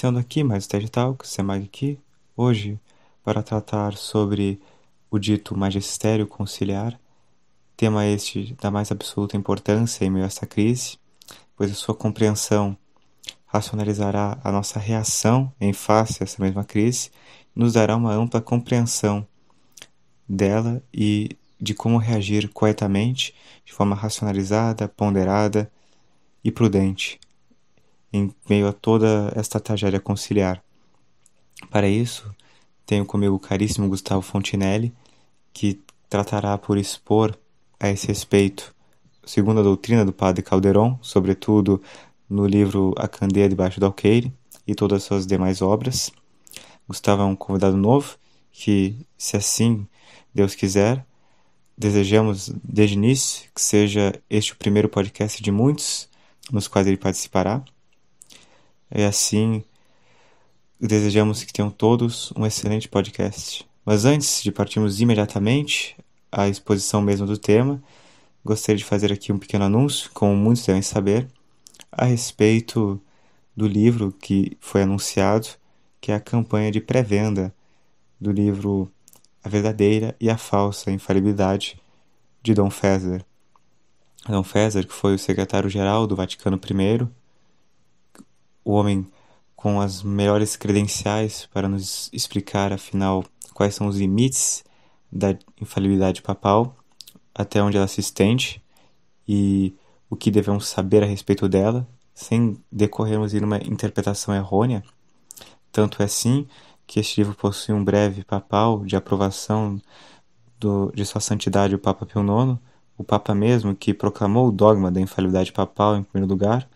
Iniciando aqui mais o TED Talk, Semag aqui, hoje para tratar sobre o dito magistério conciliar, tema este da mais absoluta importância em meio a esta crise, pois a sua compreensão racionalizará a nossa reação em face a essa mesma crise, nos dará uma ampla compreensão dela e de como reagir corretamente, de forma racionalizada, ponderada e prudente em meio a toda esta tragédia conciliar. Para isso, tenho comigo o caríssimo Gustavo Fontinelli, que tratará por expor a esse respeito, segundo a doutrina do padre Calderon, sobretudo no livro A Candeia Debaixo do Alqueire e todas as suas demais obras. Gustavo é um convidado novo que, se assim Deus quiser, desejamos desde início que seja este o primeiro podcast de muitos nos quais ele participará. E assim, desejamos que tenham todos um excelente podcast. Mas antes de partirmos imediatamente à exposição mesmo do tema, gostaria de fazer aqui um pequeno anúncio, como muitos devem saber, a respeito do livro que foi anunciado, que é a campanha de pré-venda do livro A Verdadeira e a Falsa Infalibilidade de Dom Fésar. Dom Fésar, que foi o secretário-geral do Vaticano I, o homem com as melhores credenciais para nos explicar, afinal, quais são os limites da infalibilidade papal, até onde ela se estende e o que devemos saber a respeito dela, sem decorrermos em uma interpretação errônea. Tanto é assim que este livro possui um breve papal de aprovação do, de Sua Santidade o Papa Pio IX, o Papa mesmo que proclamou o dogma da infalibilidade papal em primeiro lugar.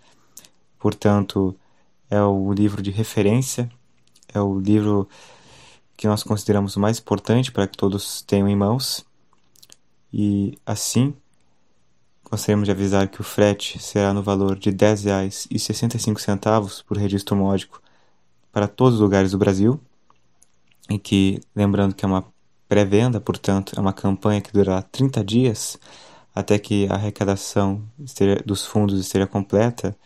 Portanto, é o livro de referência, é o livro que nós consideramos mais importante para que todos tenham em mãos. E assim, gostaríamos de avisar que o frete será no valor de R$ 10,65 por registro módico para todos os lugares do Brasil. E que, lembrando que é uma pré-venda, portanto, é uma campanha que durará 30 dias até que a arrecadação dos fundos esteja completa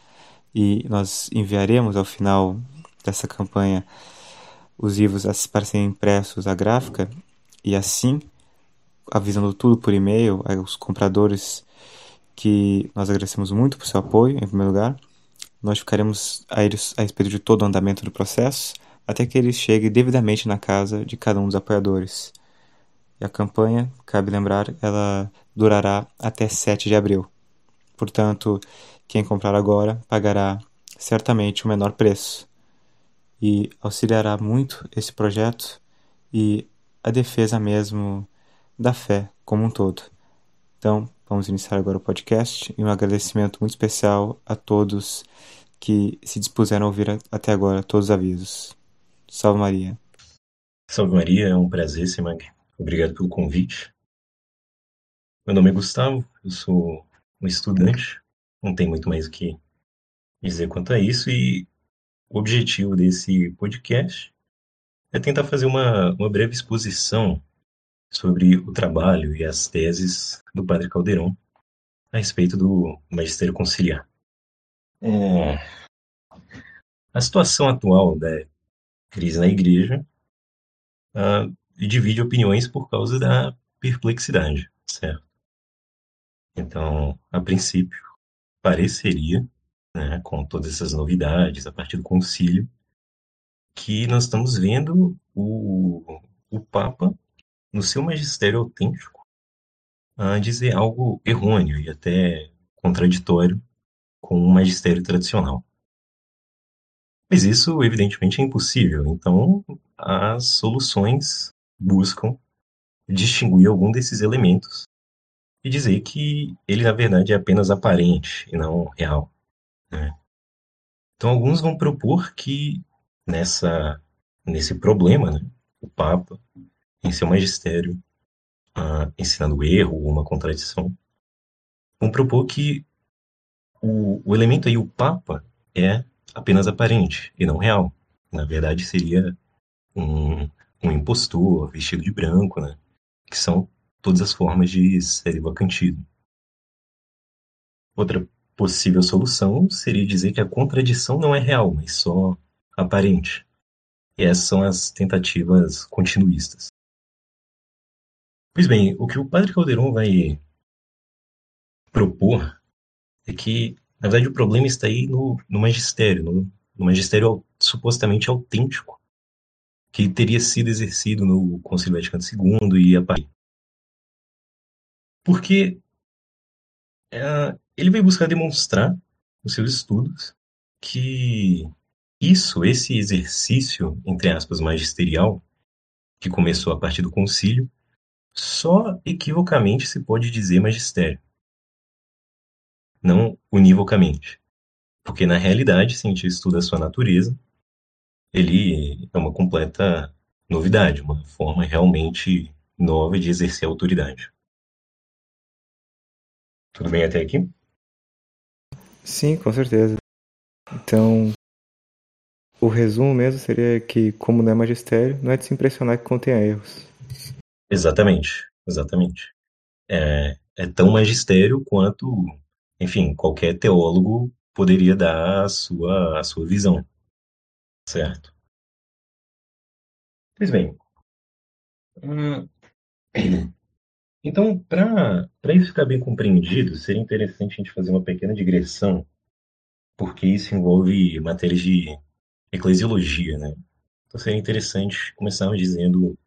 e nós enviaremos ao final dessa campanha os livros para serem impressos à gráfica e assim, avisando tudo por e-mail aos compradores que nós agradecemos muito por seu apoio, em primeiro lugar. Nós ficaremos a eles a respeito de todo o andamento do processo até que ele chegue devidamente na casa de cada um dos apoiadores. E a campanha, cabe lembrar, ela durará até 7 de abril. Portanto, quem comprar agora pagará certamente o menor preço e auxiliará muito esse projeto e a defesa mesmo da fé como um todo. Então, vamos iniciar agora o podcast e um agradecimento muito especial a todos que se dispuseram a ouvir até agora todos os avisos. Salve Maria. Salve Maria, é um prazer, Simag. Obrigado pelo convite. Meu nome é Gustavo, eu sou um estudante não tem muito mais o que dizer quanto a isso. E o objetivo desse podcast é tentar fazer uma, uma breve exposição sobre o trabalho e as teses do Padre Caldeirão a respeito do magistério conciliar. É... A situação atual da crise na igreja uh, divide opiniões por causa da perplexidade, certo? Então, a princípio, pareceria, né, com todas essas novidades a partir do concílio, que nós estamos vendo o, o Papa, no seu magistério autêntico, a dizer algo errôneo e até contraditório com o magistério tradicional. Mas isso, evidentemente, é impossível. Então, as soluções buscam distinguir algum desses elementos e dizer que ele, na verdade, é apenas aparente e não real. Né? Então, alguns vão propor que nessa, nesse problema, né, o Papa, em seu magistério, uh, ensinando erro ou uma contradição, vão propor que o, o elemento aí, o Papa, é apenas aparente e não real. Na verdade, seria um, um impostor vestido de branco, né? Que são todas as formas de cérebro vacantismo. Outra possível solução seria dizer que a contradição não é real, mas só aparente. E essas são as tentativas continuistas. Pois bem, o que o padre Calderon vai propor é que, na verdade, o problema está aí no, no magistério, no, no magistério supostamente autêntico, que teria sido exercido no Concílio Vaticano II e a Paris. Porque é, ele veio buscar demonstrar nos seus estudos que isso, esse exercício, entre aspas, magisterial, que começou a partir do concílio, só equivocamente se pode dizer magistério. Não univocamente. Porque na realidade, se a gente estuda a sua natureza, ele é uma completa novidade, uma forma realmente nova de exercer autoridade. Tudo bem até aqui? Sim, com certeza. Então, o resumo mesmo seria que, como não é magistério, não é de se impressionar que contenha erros. Exatamente, exatamente. É, é tão magistério quanto, enfim, qualquer teólogo poderia dar a sua, a sua visão. Certo? Pois bem. Hum, então, para isso ficar bem compreendido, seria interessante a gente fazer uma pequena digressão, porque isso envolve matérias de eclesiologia, né? Então seria interessante começar dizendo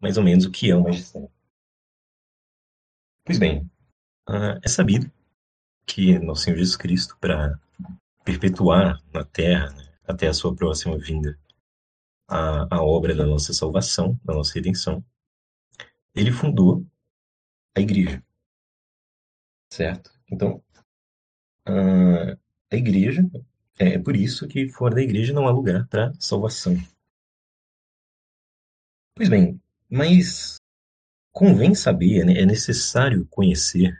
mais ou menos o que é o magistério. Pois bem, é sabido que nosso Senhor Jesus Cristo, para perpetuar na Terra, né, até a sua próxima vinda, a, a obra da nossa salvação, da nossa redenção, ele fundou a igreja. Certo? Então, a, a igreja, é, é por isso que fora da igreja não há lugar para salvação. Pois bem, mas convém saber, né, é necessário conhecer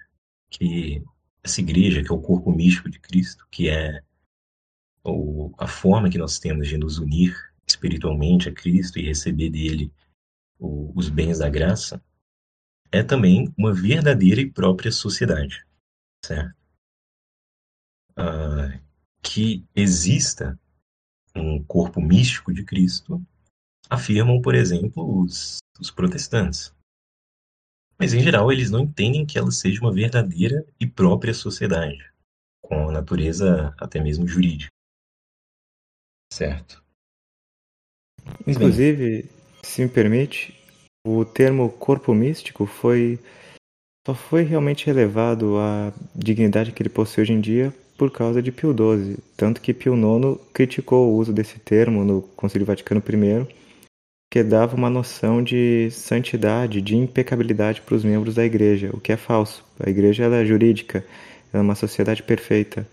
que essa igreja, que é o corpo místico de Cristo, que é a forma que nós temos de nos unir espiritualmente a Cristo e receber dele os bens da graça, é também uma verdadeira e própria sociedade, certo? Ah, que exista um corpo místico de Cristo, afirmam, por exemplo, os, os protestantes. Mas, em geral, eles não entendem que ela seja uma verdadeira e própria sociedade, com a natureza até mesmo jurídica. Certo. Inclusive, se me permite, o termo corpo místico foi só foi realmente relevado à dignidade que ele possui hoje em dia por causa de Pio XII, tanto que Pio IX criticou o uso desse termo no Concílio Vaticano I, que dava uma noção de santidade, de impecabilidade para os membros da igreja, o que é falso. A igreja é jurídica, ela é uma sociedade perfeita.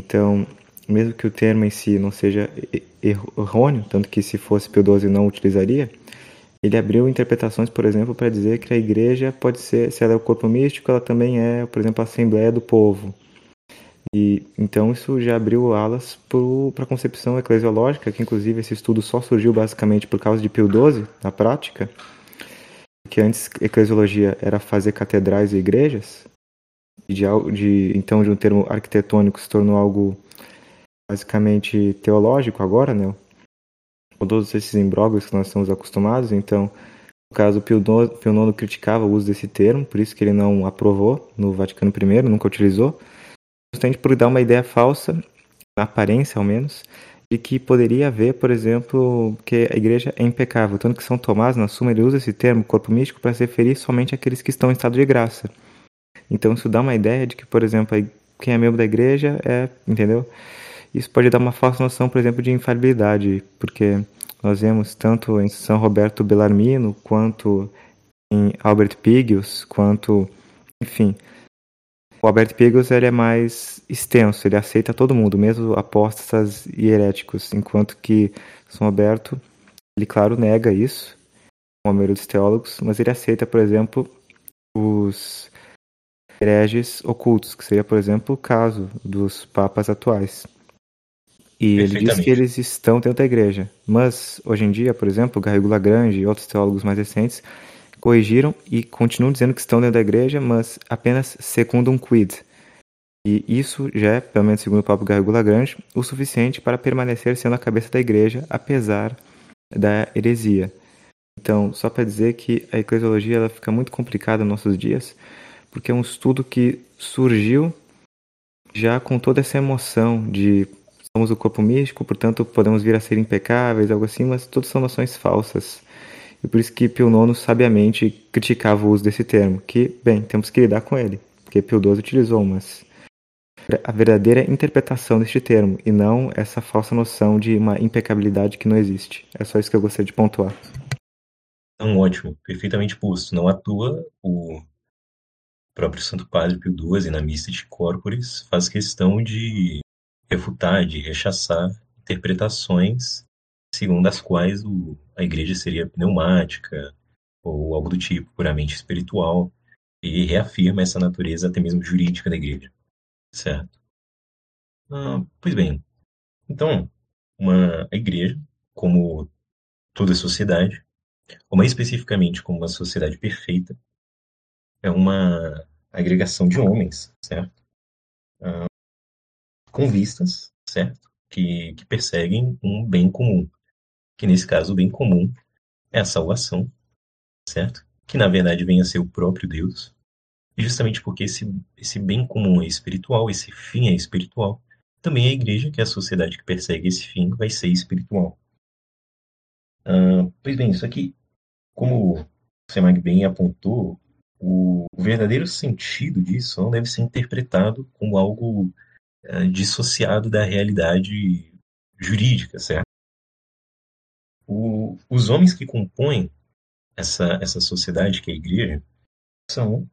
Então, mesmo que o termo em si não seja errôneo, tanto que se fosse Pio XII não utilizaria, ele abriu interpretações, por exemplo, para dizer que a igreja pode ser, se ela é o corpo místico, ela também é, por exemplo, a assembleia do povo. E então isso já abriu alas para a concepção eclesiológica, que inclusive esse estudo só surgiu basicamente por causa de Pio XII, na prática, que antes eclesiologia era fazer catedrais e igrejas, e de, de então de um termo arquitetônico se tornou algo basicamente teológico agora, né? Com todos esses imbróglios que nós estamos acostumados. Então, no caso, Pio IX criticava o uso desse termo, por isso que ele não aprovou no Vaticano I, nunca utilizou, justamente por dar uma ideia falsa, na aparência ao menos, de que poderia haver, por exemplo, que a igreja é impecável. Tanto que São Tomás, na Suma, ele usa esse termo, corpo místico, para se referir somente àqueles que estão em estado de graça. Então, isso dá uma ideia de que, por exemplo, quem é membro da igreja é, entendeu? Isso pode dar uma falsa noção, por exemplo, de infalibilidade, porque nós vemos tanto em São Roberto Bellarmino, quanto em Albert Pigius, quanto, enfim, o Albert Pigius ele é mais extenso, ele aceita todo mundo, mesmo apóstatas e heréticos, enquanto que São Roberto, ele claro nega isso, como a maioria dos teólogos, mas ele aceita, por exemplo, os hereges ocultos, que seria, por exemplo, o caso dos papas atuais. E ele diz que eles estão dentro da igreja. Mas, hoje em dia, por exemplo, Garrigo Lagrange e outros teólogos mais recentes corrigiram e continuam dizendo que estão dentro da igreja, mas apenas segundo um quid. E isso já é, pelo menos segundo o próprio Garrigou Lagrange, o suficiente para permanecer sendo a cabeça da igreja, apesar da heresia. Então, só para dizer que a eclesiologia ela fica muito complicada nos nossos dias, porque é um estudo que surgiu já com toda essa emoção de somos o corpo místico, portanto podemos vir a ser impecáveis, algo assim, mas todas são noções falsas. E por isso que Pio IX sabiamente criticava o uso desse termo, que, bem, temos que lidar com ele, porque Pio XII utilizou, mas a verdadeira interpretação deste termo, e não essa falsa noção de uma impecabilidade que não existe. É só isso que eu gostaria de pontuar. Então, ótimo, perfeitamente posto. Não atua o próprio Santo Padre Pio XII, na Missa de Corporis, faz questão de refutar, de rechaçar interpretações segundo as quais o, a igreja seria pneumática ou algo do tipo, puramente espiritual, e reafirma essa natureza até mesmo jurídica da igreja. Certo? Ah, pois bem, então, uma igreja, como toda sociedade, ou mais especificamente como uma sociedade perfeita, é uma agregação de homens, certo? Ah, com vistas, certo? Que, que perseguem um bem comum, que nesse caso o bem comum é a salvação, certo? Que na verdade vem a ser o próprio Deus. E justamente porque esse, esse bem comum é espiritual, esse fim é espiritual, também a igreja, que é a sociedade que persegue esse fim, vai ser espiritual. Ah, pois bem, isso aqui, como o Semag bem apontou, o verdadeiro sentido disso não deve ser interpretado como algo uh, dissociado da realidade jurídica, certo? O, os homens que compõem essa, essa sociedade que é a igreja são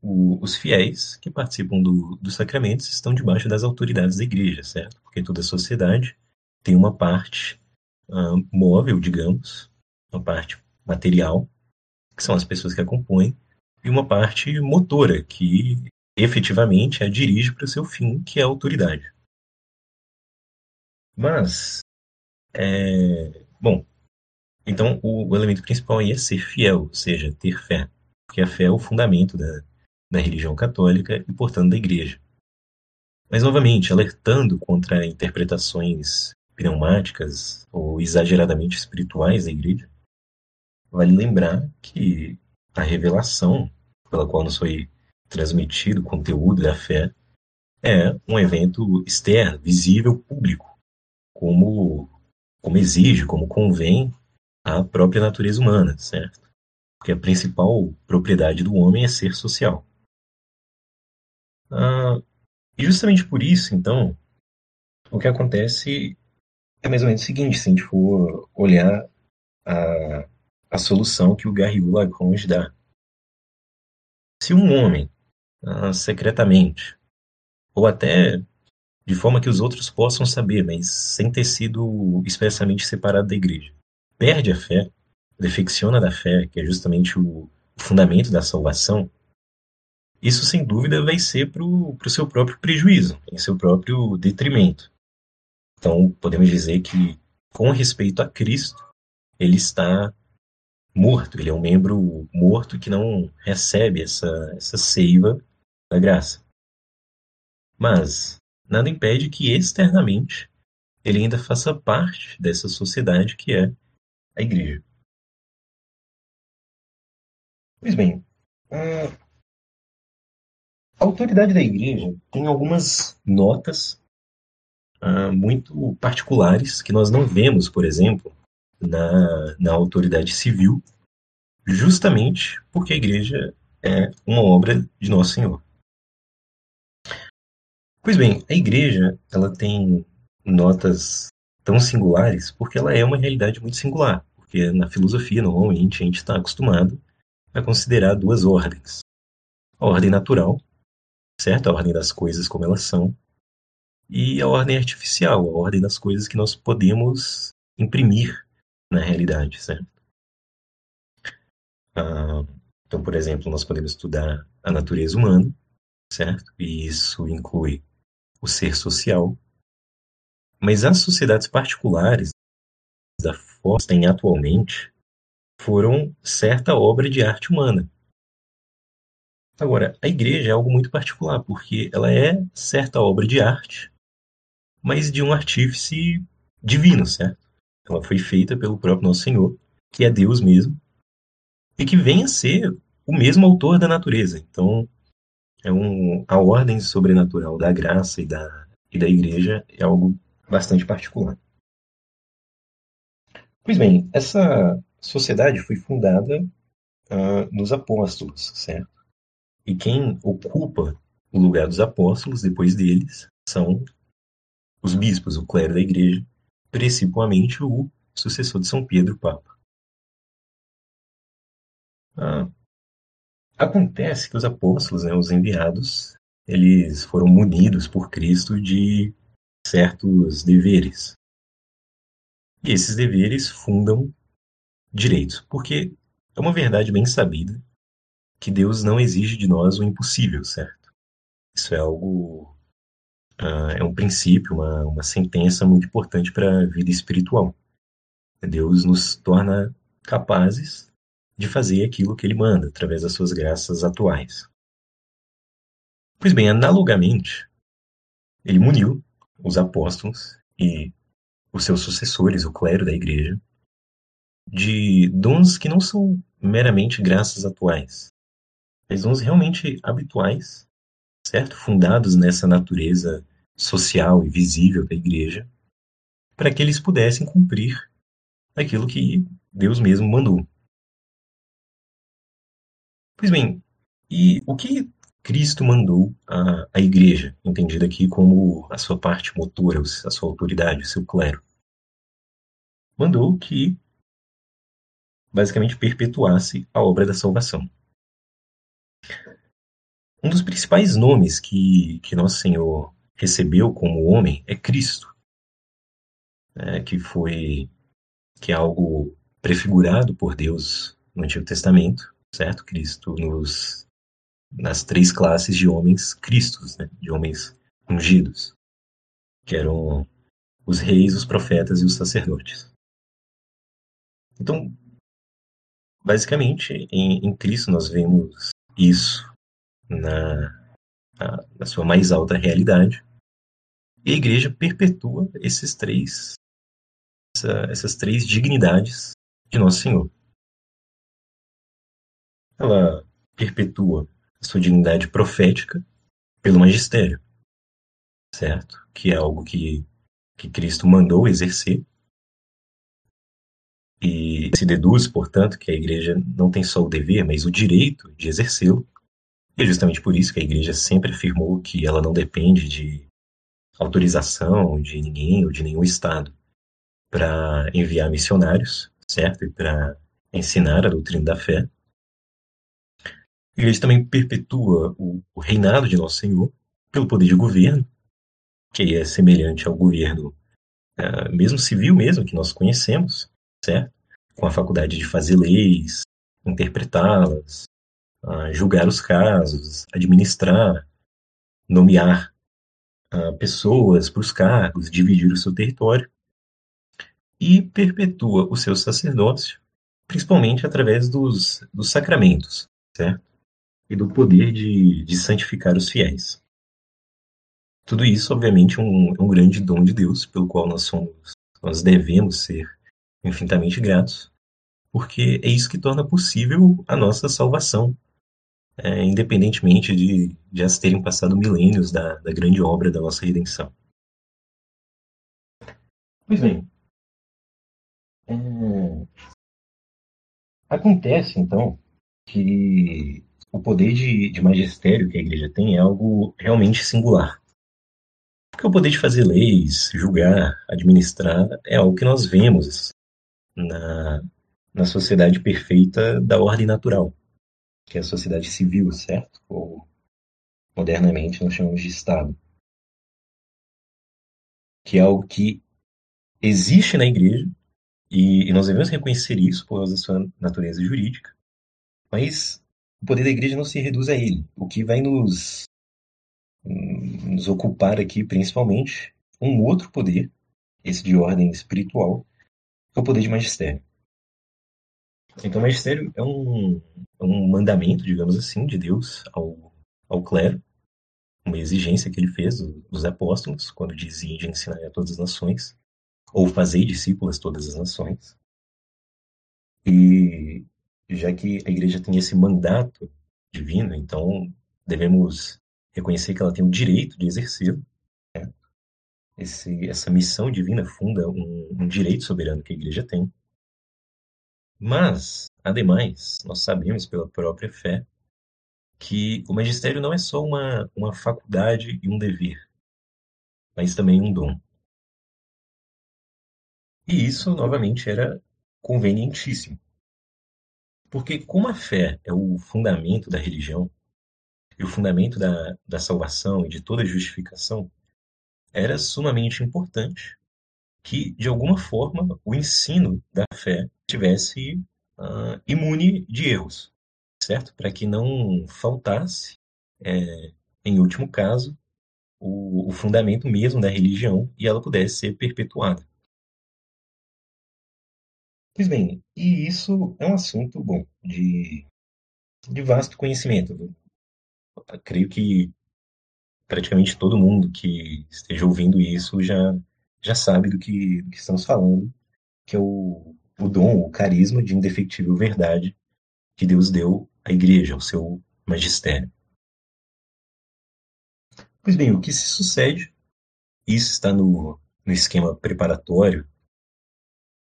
o, os fiéis que participam do, dos sacramentos estão debaixo das autoridades da igreja, certo? Porque toda sociedade tem uma parte uh, móvel, digamos, uma parte material, que são as pessoas que a compõem, e uma parte motora, que efetivamente a dirige para o seu fim, que é a autoridade. Mas, é, bom, então o, o, elemento principal aí é ser fiel, ou seja, ter fé, porque a fé é o fundamento da, da religião católica e, portanto, da igreja. Mas, novamente, alertando contra interpretações pneumáticas ou exageradamente espirituais da igreja, vale lembrar que a revelação pela qual nos foi transmitido o conteúdo da fé é um evento externo, visível, público, como, como exige, como convém a própria natureza humana, certo? Porque a principal propriedade do homem é ser social. Ah, e justamente por isso, então, o que acontece é mais ou menos o seguinte, se a gente for olhar a, a solução que o Garrigou Lagrange dá. Se um homem, ah, secretamente, ou até de forma que os outros possam saber, mas sem ter sido expressamente separado da igreja, perde a fé, defecciona da fé, que é justamente o fundamento da salvação, isso sem dúvida vai ser para o seu próprio prejuízo, em seu próprio detrimento. Então, podemos dizer que, com respeito a Cristo, ele está morto, ele é um membro morto que não recebe essa, essa seiva da graça. Mas nada impede que externamente ele ainda faça parte dessa sociedade que é a igreja. Pois bem, a autoridade da igreja tem algumas notas uh, muito particulares que nós não vemos, por exemplo, na, na autoridade civil, justamente porque a igreja é uma obra de Nosso Senhor. Pois bem, a igreja ela tem notas tão singulares porque ela é uma realidade muito singular. Porque na filosofia, normalmente, a gente está acostumado a considerar duas ordens. A ordem natural, certo? A ordem das coisas como elas são, e a ordem artificial, a ordem das coisas que nós podemos imprimir na realidade, certo? Ah, então, por exemplo, nós podemos estudar a natureza humana, certo? E isso inclui o ser social. Mas as sociedades particulares da forma que tem atualmente foram certa obra de arte humana. Agora, a igreja é algo muito particular, porque ela é certa obra de arte, mas de um artífice divino, certo? Ela foi feita pelo próprio Nosso Senhor, que é Deus mesmo, e que vem a ser o mesmo autor da natureza. Então, é um, a ordem sobrenatural da graça e da, e da igreja é algo bastante particular. Pois bem, essa sociedade foi fundada uh, nos apóstolos, certo? E quem ocupa o lugar dos apóstolos depois deles são os bispos, o clero da igreja, principalmente o sucessor de São Pedro, Papa. Ah, acontece que os apóstolos, né, os enviados, eles foram munidos por Cristo de certos deveres. E esses deveres fundam direitos, porque é uma verdade bem sabida que Deus não exige de nós o impossível, certo? Isso é algo. Uh, é um princípio, uma, uma sentença muito importante para a vida espiritual. Deus nos torna capazes de fazer aquilo que ele manda, através das suas graças atuais. Pois bem, analogamente, ele muniu os apóstolos e os seus sucessores, o clero da igreja, de dons que não são meramente graças atuais, mas dons realmente habituais, certo? Fundados nessa natureza social e visível da igreja, para que eles pudessem cumprir aquilo que Deus mesmo mandou. Pois bem, e o que Cristo mandou a, a igreja, entendida aqui como a sua parte motora, a sua autoridade, o seu clero? Mandou que basicamente perpetuasse a obra da salvação. Um dos principais nomes que, que Nosso Senhor recebeu como homem é Cristo, né, que foi que é algo prefigurado por Deus no Antigo Testamento, certo? Cristo nos nas três classes de homens cristos, né? de homens ungidos, que eram os reis, os profetas e os sacerdotes. Então, basicamente, em, em Cristo nós vemos isso na, na, na sua mais alta realidade, e a igreja perpetua esses três, essa, essas três dignidades de Nosso Senhor ela perpetua a sua dignidade profética pelo magistério, certo? Que é algo que, que Cristo mandou exercer. E se deduz, portanto, que a igreja não tem só o dever, mas o direito de exercê-lo. E é justamente por isso que a igreja sempre afirmou que ela não depende de autorização de ninguém ou de nenhum Estado para enviar missionários, certo? E para ensinar a doutrina da fé. Igreja também perpetua o, o reinado de Nosso Senhor pelo poder de governo, que é semelhante ao governo uh, mesmo civil mesmo, que nós conhecemos, certo? Com a faculdade de fazer leis, interpretá-las, uh, julgar os casos, administrar, nomear uh, pessoas para os cargos, dividir o seu território e perpetua o seu sacerdócio, principalmente através dos, dos sacramentos, certo? E do poder de, de santificar os fiéis. Tudo isso, obviamente, é um, é um grande dom de Deus, pelo qual nós somos, nós devemos ser infinitamente gratos, porque é isso que torna possível a nossa salvação, é, independentemente de, de as terem passado milênios da, da grande obra da nossa redenção. Pois bem, é... acontece então que o poder de, de magistério que a igreja tem é algo realmente singular. Porque o poder de fazer leis, julgar, administrar, é algo que nós vemos na, na sociedade perfeita da ordem natural, que é a sociedade civil, certo? Ou modernamente nós chamamos de Estado. Que é algo que existe na igreja, e, e nós devemos reconhecer isso por causa da sua natureza jurídica, mas o poder da igreja não se reduz a ele. O que vai nos, nos ocupar aqui, principalmente, um outro poder, esse de ordem espiritual, é o poder de magistério. Então, o magistério é um, é um mandamento, digamos assim, de Deus ao, ao clero, uma exigência que ele fez dos apóstolos, quando dizia de ensinar a todas as nações, ou fazer discípulos todas as nações. E já que a igreja tem esse mandato divino, então devemos reconhecer que ela tem o direito de exercê-lo. Né? essa missão divina funda um, um direito soberano que a igreja tem. Mas, ademais, nós sabemos pela própria fé que o magistério não é só uma, uma faculdade e um dever, mas também um dom. E isso, novamente, era convenientíssimo. Porque, como a fé é o fundamento da religião, e o fundamento da, da salvação e de toda justificação, era sumamente importante que, de alguma forma, o ensino da fé tivesse uh, imune de erros, certo? Para que não faltasse, é, em último caso, o, o fundamento mesmo da religião e ela pudesse ser perpetuada. Pois bem, e isso é um assunto bom de, de vasto conhecimento. Eu creio que praticamente todo mundo que esteja ouvindo isso já, já sabe do que, do que estamos falando, que é o, o dom, o carisma de indefectível verdade que Deus deu à igreja, ao seu magistério. Pois bem, o que se sucede, isso está no, no esquema preparatório,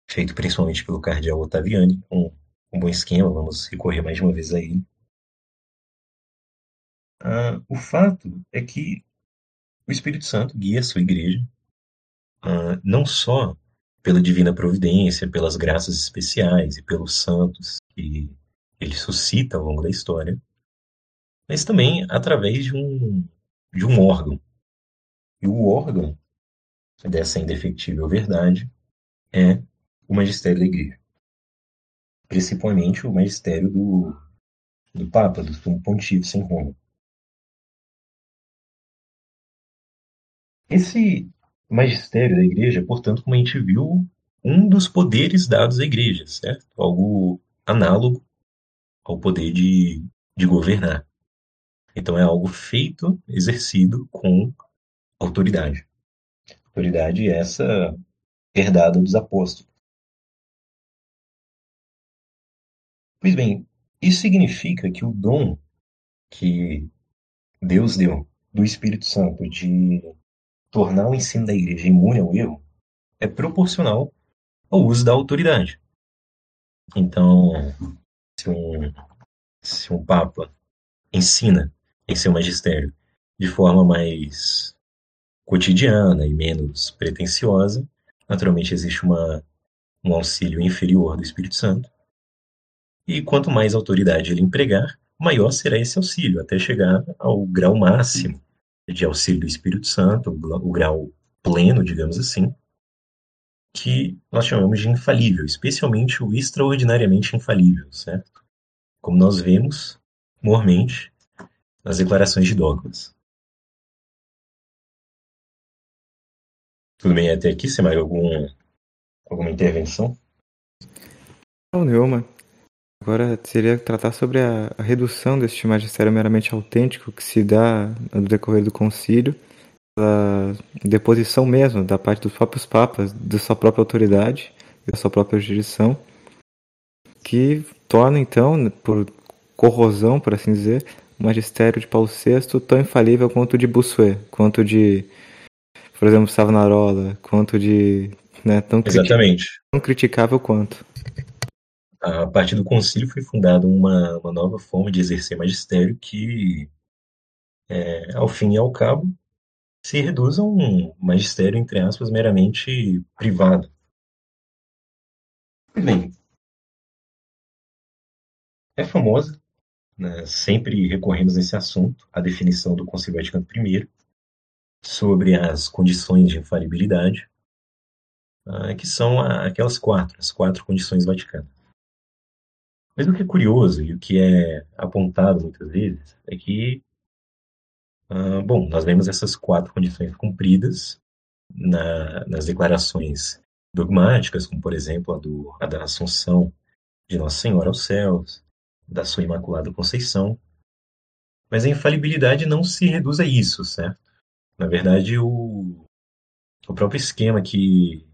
feito principalmente pelo cardeal Ottaviani, um, um bom esquema, vamos recorrer mais uma vez a ele. Ah, o fato é que o Espírito Santo guia a sua igreja, ah, não só pela divina providência, pelas graças especiais e pelos santos que ele suscita ao longo da história, mas também através de um, de um órgão. E o órgão dessa indefectível verdade é o magistério da igreja. Principalmente o magistério do, do Papa, do Pontífice em Roma. Esse magistério da igreja, portanto, como a gente viu, um dos poderes dados à igreja, certo? Algo análogo ao poder de, de governar. Então é algo feito, exercido com autoridade. Autoridade essa herdada dos apóstolos. Pois bem, isso significa que o dom que Deus deu do Espírito Santo de tornar o ensino da igreja imune ao erro é proporcional ao uso da autoridade. Então, se um, se um Papa ensina em seu magistério de forma mais cotidiana e menos pretensiosa, naturalmente existe uma, um auxílio inferior do Espírito Santo. E quanto mais autoridade ele empregar, maior será esse auxílio, até chegar ao grau máximo de auxílio do Espírito Santo, o grau pleno, digamos assim, que nós chamamos de infalível, especialmente o extraordinariamente infalível, certo? Como nós vemos, mormente, nas declarações de dogmas. Tudo bem até aqui? Você mais algum, alguma intervenção? Não, nenhuma. Agora seria tratar sobre a, a redução deste magistério meramente autêntico que se dá no decorrer do concílio, a deposição mesmo da parte dos próprios papas, da sua própria autoridade e da sua própria jurisdição, que torna então, por corrosão, por assim dizer, o magistério de Paulo VI tão infalível quanto o de Bossuet, quanto de, por exemplo, Savonarola, quanto de. Né, tão, Exatamente. tão criticável quanto a partir do concílio foi fundada uma, uma nova forma de exercer magistério que, é, ao fim e ao cabo, se reduz a um magistério, entre aspas, meramente privado. Bem, é famosa, né, sempre recorremos nesse assunto, a definição do Concílio Vaticano I sobre as condições de infalibilidade, ah, que são aquelas quatro, as quatro condições vaticanas. Mas o que é curioso e o que é apontado muitas vezes é que, uh, bom, nós vemos essas quatro condições cumpridas na, nas declarações dogmáticas, como por exemplo a, do, a da Assunção de Nossa Senhora aos céus, da sua Imaculada Conceição. Mas a infalibilidade não se reduz a isso, certo? Na verdade, o, o próprio esquema que,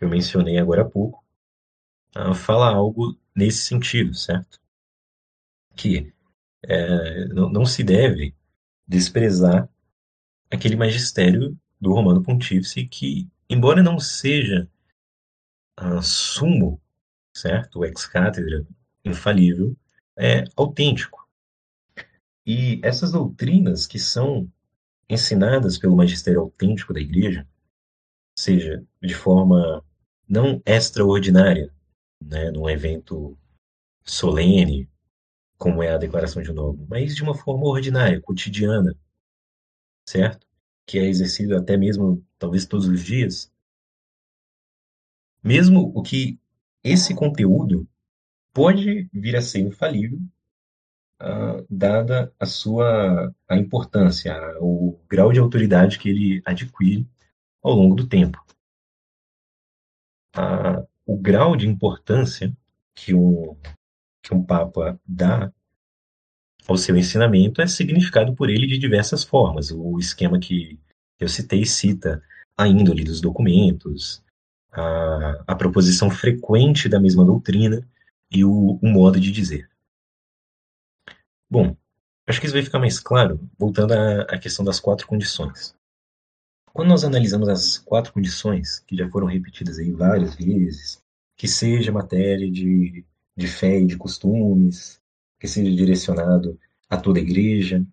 eu mencionei agora há pouco uh, fala algo nesse sentido, certo? Que é, não, não se deve desprezar aquele magistério do Romano Pontífice que, embora não seja uh, sumo, certo, o ex-cátedra infalível, é autêntico. E essas doutrinas que são ensinadas pelo magistério autêntico da Igreja, seja de forma não extraordinária, né, num evento solene, como é a declaração de novo, mas de uma forma ordinária, cotidiana, certo? Que é exercido até mesmo, talvez todos os dias. Mesmo o que esse conteúdo pode vir a ser infalível, uh, dada a sua a importância, o grau de autoridade que ele adquire ao longo do tempo. Uh, o grau de importância que um, que um Papa dá ao seu ensinamento é significado por ele de diversas formas. O esquema que eu citei cita a índole dos documentos, a, a proposição frequente da mesma doutrina e o, o modo de dizer. Bom, acho que isso vai ficar mais claro voltando à, à questão das quatro condições. Quando nós analisamos as quatro condições, que já foram repetidas aí várias vezes, que seja matéria de, de fé e de costumes, que seja direcionado a toda a igreja,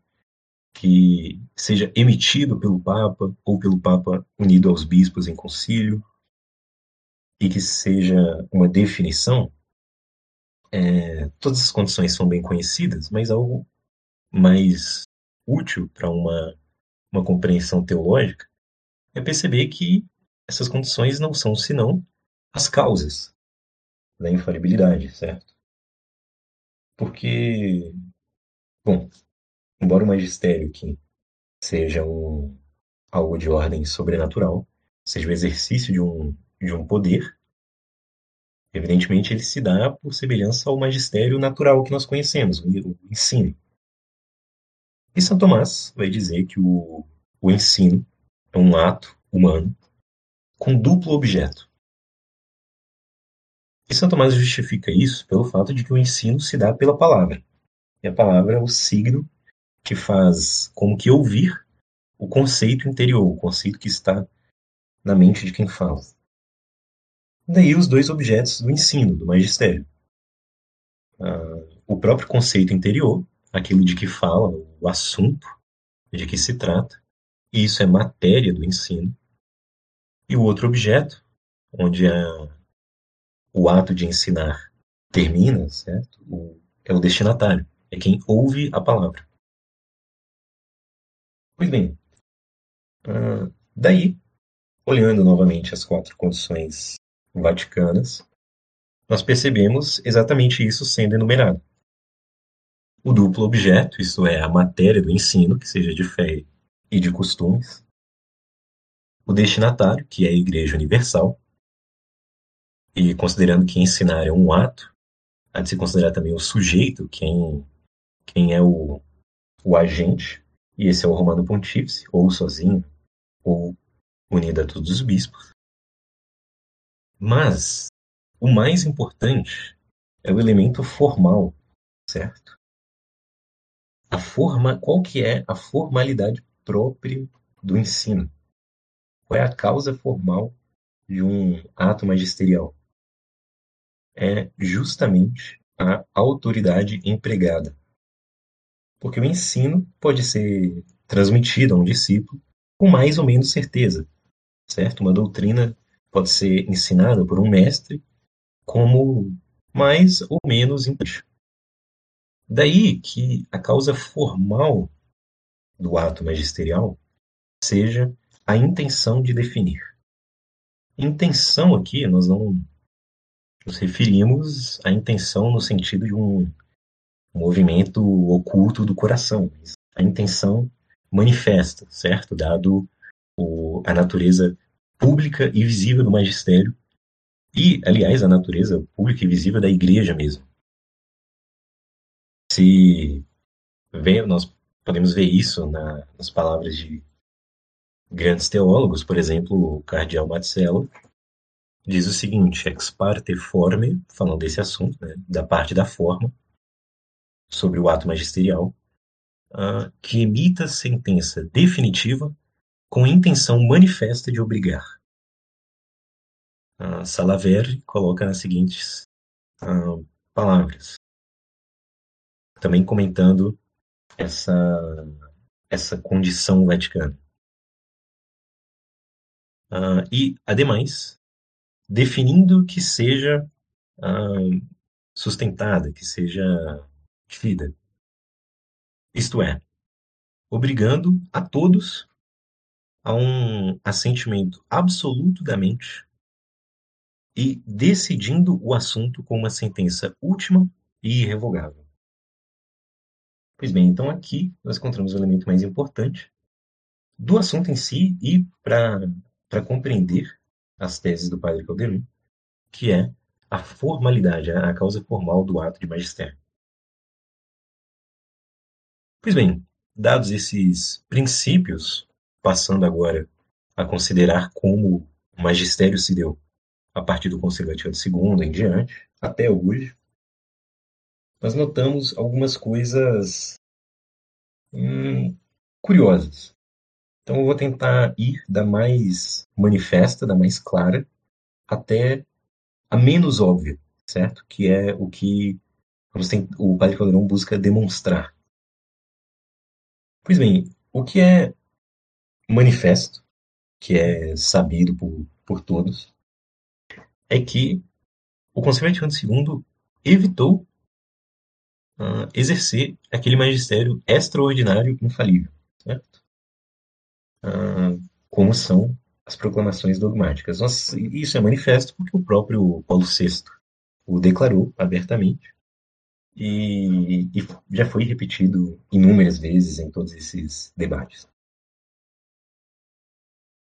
que seja emitido pelo Papa ou pelo Papa unido aos bispos em concílio, e que seja uma definição, é, todas as condições são bem conhecidas, mas algo mais útil para uma, uma compreensão teológica é perceber que essas condições não são senão as causas da infalibilidade, certo? Porque, bom, embora o magistério que seja um, algo de ordem sobrenatural, seja o exercício de um, de um poder, evidentemente ele se dá por semelhança ao magistério natural que nós conhecemos, o ensino. E São Tomás vai dizer que o, o ensino é um ato humano com duplo objeto. E São Tomás justifica isso pelo fato de que o ensino se dá pela palavra. E a palavra é o signo que faz como que ouvir o conceito interior, o conceito que está na mente de quem fala. Daí os dois objetos do ensino, do magistério. Ah, o próprio conceito interior, aquilo de que fala, o assunto de que se trata, e isso é matéria do ensino. E o outro objeto, onde a, o ato de ensinar termina, certo? O, é o destinatário, é quem ouve a palavra. Pois bem, ah, daí, olhando novamente as quatro condições vaticanas, nós percebemos exatamente isso sendo enumerado. O duplo objeto, isto é, a matéria do ensino, que seja de fé e de costumes. O destinatário, que é a Igreja Universal. E considerando que ensinar é um ato, há de se considerar também o sujeito, quem, quem é o, o agente, e esse é o Romano Pontífice, ou sozinho, ou unido a todos os bispos. Mas o mais importante é o elemento formal, certo? A forma, qual que é a formalidade própria do ensino? Qual é a causa formal de um ato magisterial? É justamente a autoridade empregada. Porque o ensino pode ser transmitido a um discípulo com mais ou menos certeza, certo? Uma doutrina pode ser ensinada por um mestre como mais ou menos. Daí que a causa formal do ato magisterial seja a intenção de definir. Intenção aqui, nós não nos referimos à intenção no sentido de um movimento oculto do coração. A intenção manifesta, certo? Dado o, a natureza pública e visível do magistério e, aliás, a natureza pública e visível da igreja mesmo. Se vê, nós podemos ver isso na, nas palavras de grandes teólogos, por exemplo, o cardeal Marcelo diz o seguinte, ex parte forme, falando desse assunto, né, da parte da forma, sobre o ato magisterial, uh, que emita sentença definitiva com intenção manifesta de obrigar. Uh, Salaverri coloca nas seguintes uh, palavras, também comentando essa, essa condição vaticana. Uh, e, ademais, definindo que seja uh, sustentada, que seja vida. Isto é, obrigando a todos a um assentimento absoluto da mente e decidindo o assunto com uma sentença última e irrevogável. Pois bem, então aqui nós encontramos o elemento mais importante do assunto em si e para compreender as teses do padre Calderon, que é a formalidade, a causa formal do ato de magistério. Pois bem, dados esses princípios, passando agora a considerar como o magistério se deu a partir do Concílio Vaticano II em diante, até hoje, nós notamos algumas coisas hum, curiosas. Então eu vou tentar ir da mais manifesta, da mais clara, até a menos óbvia, certo? Que é o que o Padre Caldeirão busca demonstrar. Pois bem, o que é manifesto, que é sabido por, por todos, é que o Concílio Vaticano II evitou uh, exercer aquele magistério extraordinário infalível, certo? Uh, como são as proclamações dogmáticas. Isso é manifesto porque o próprio Paulo VI o declarou abertamente e, e, já foi repetido inúmeras vezes em todos esses debates.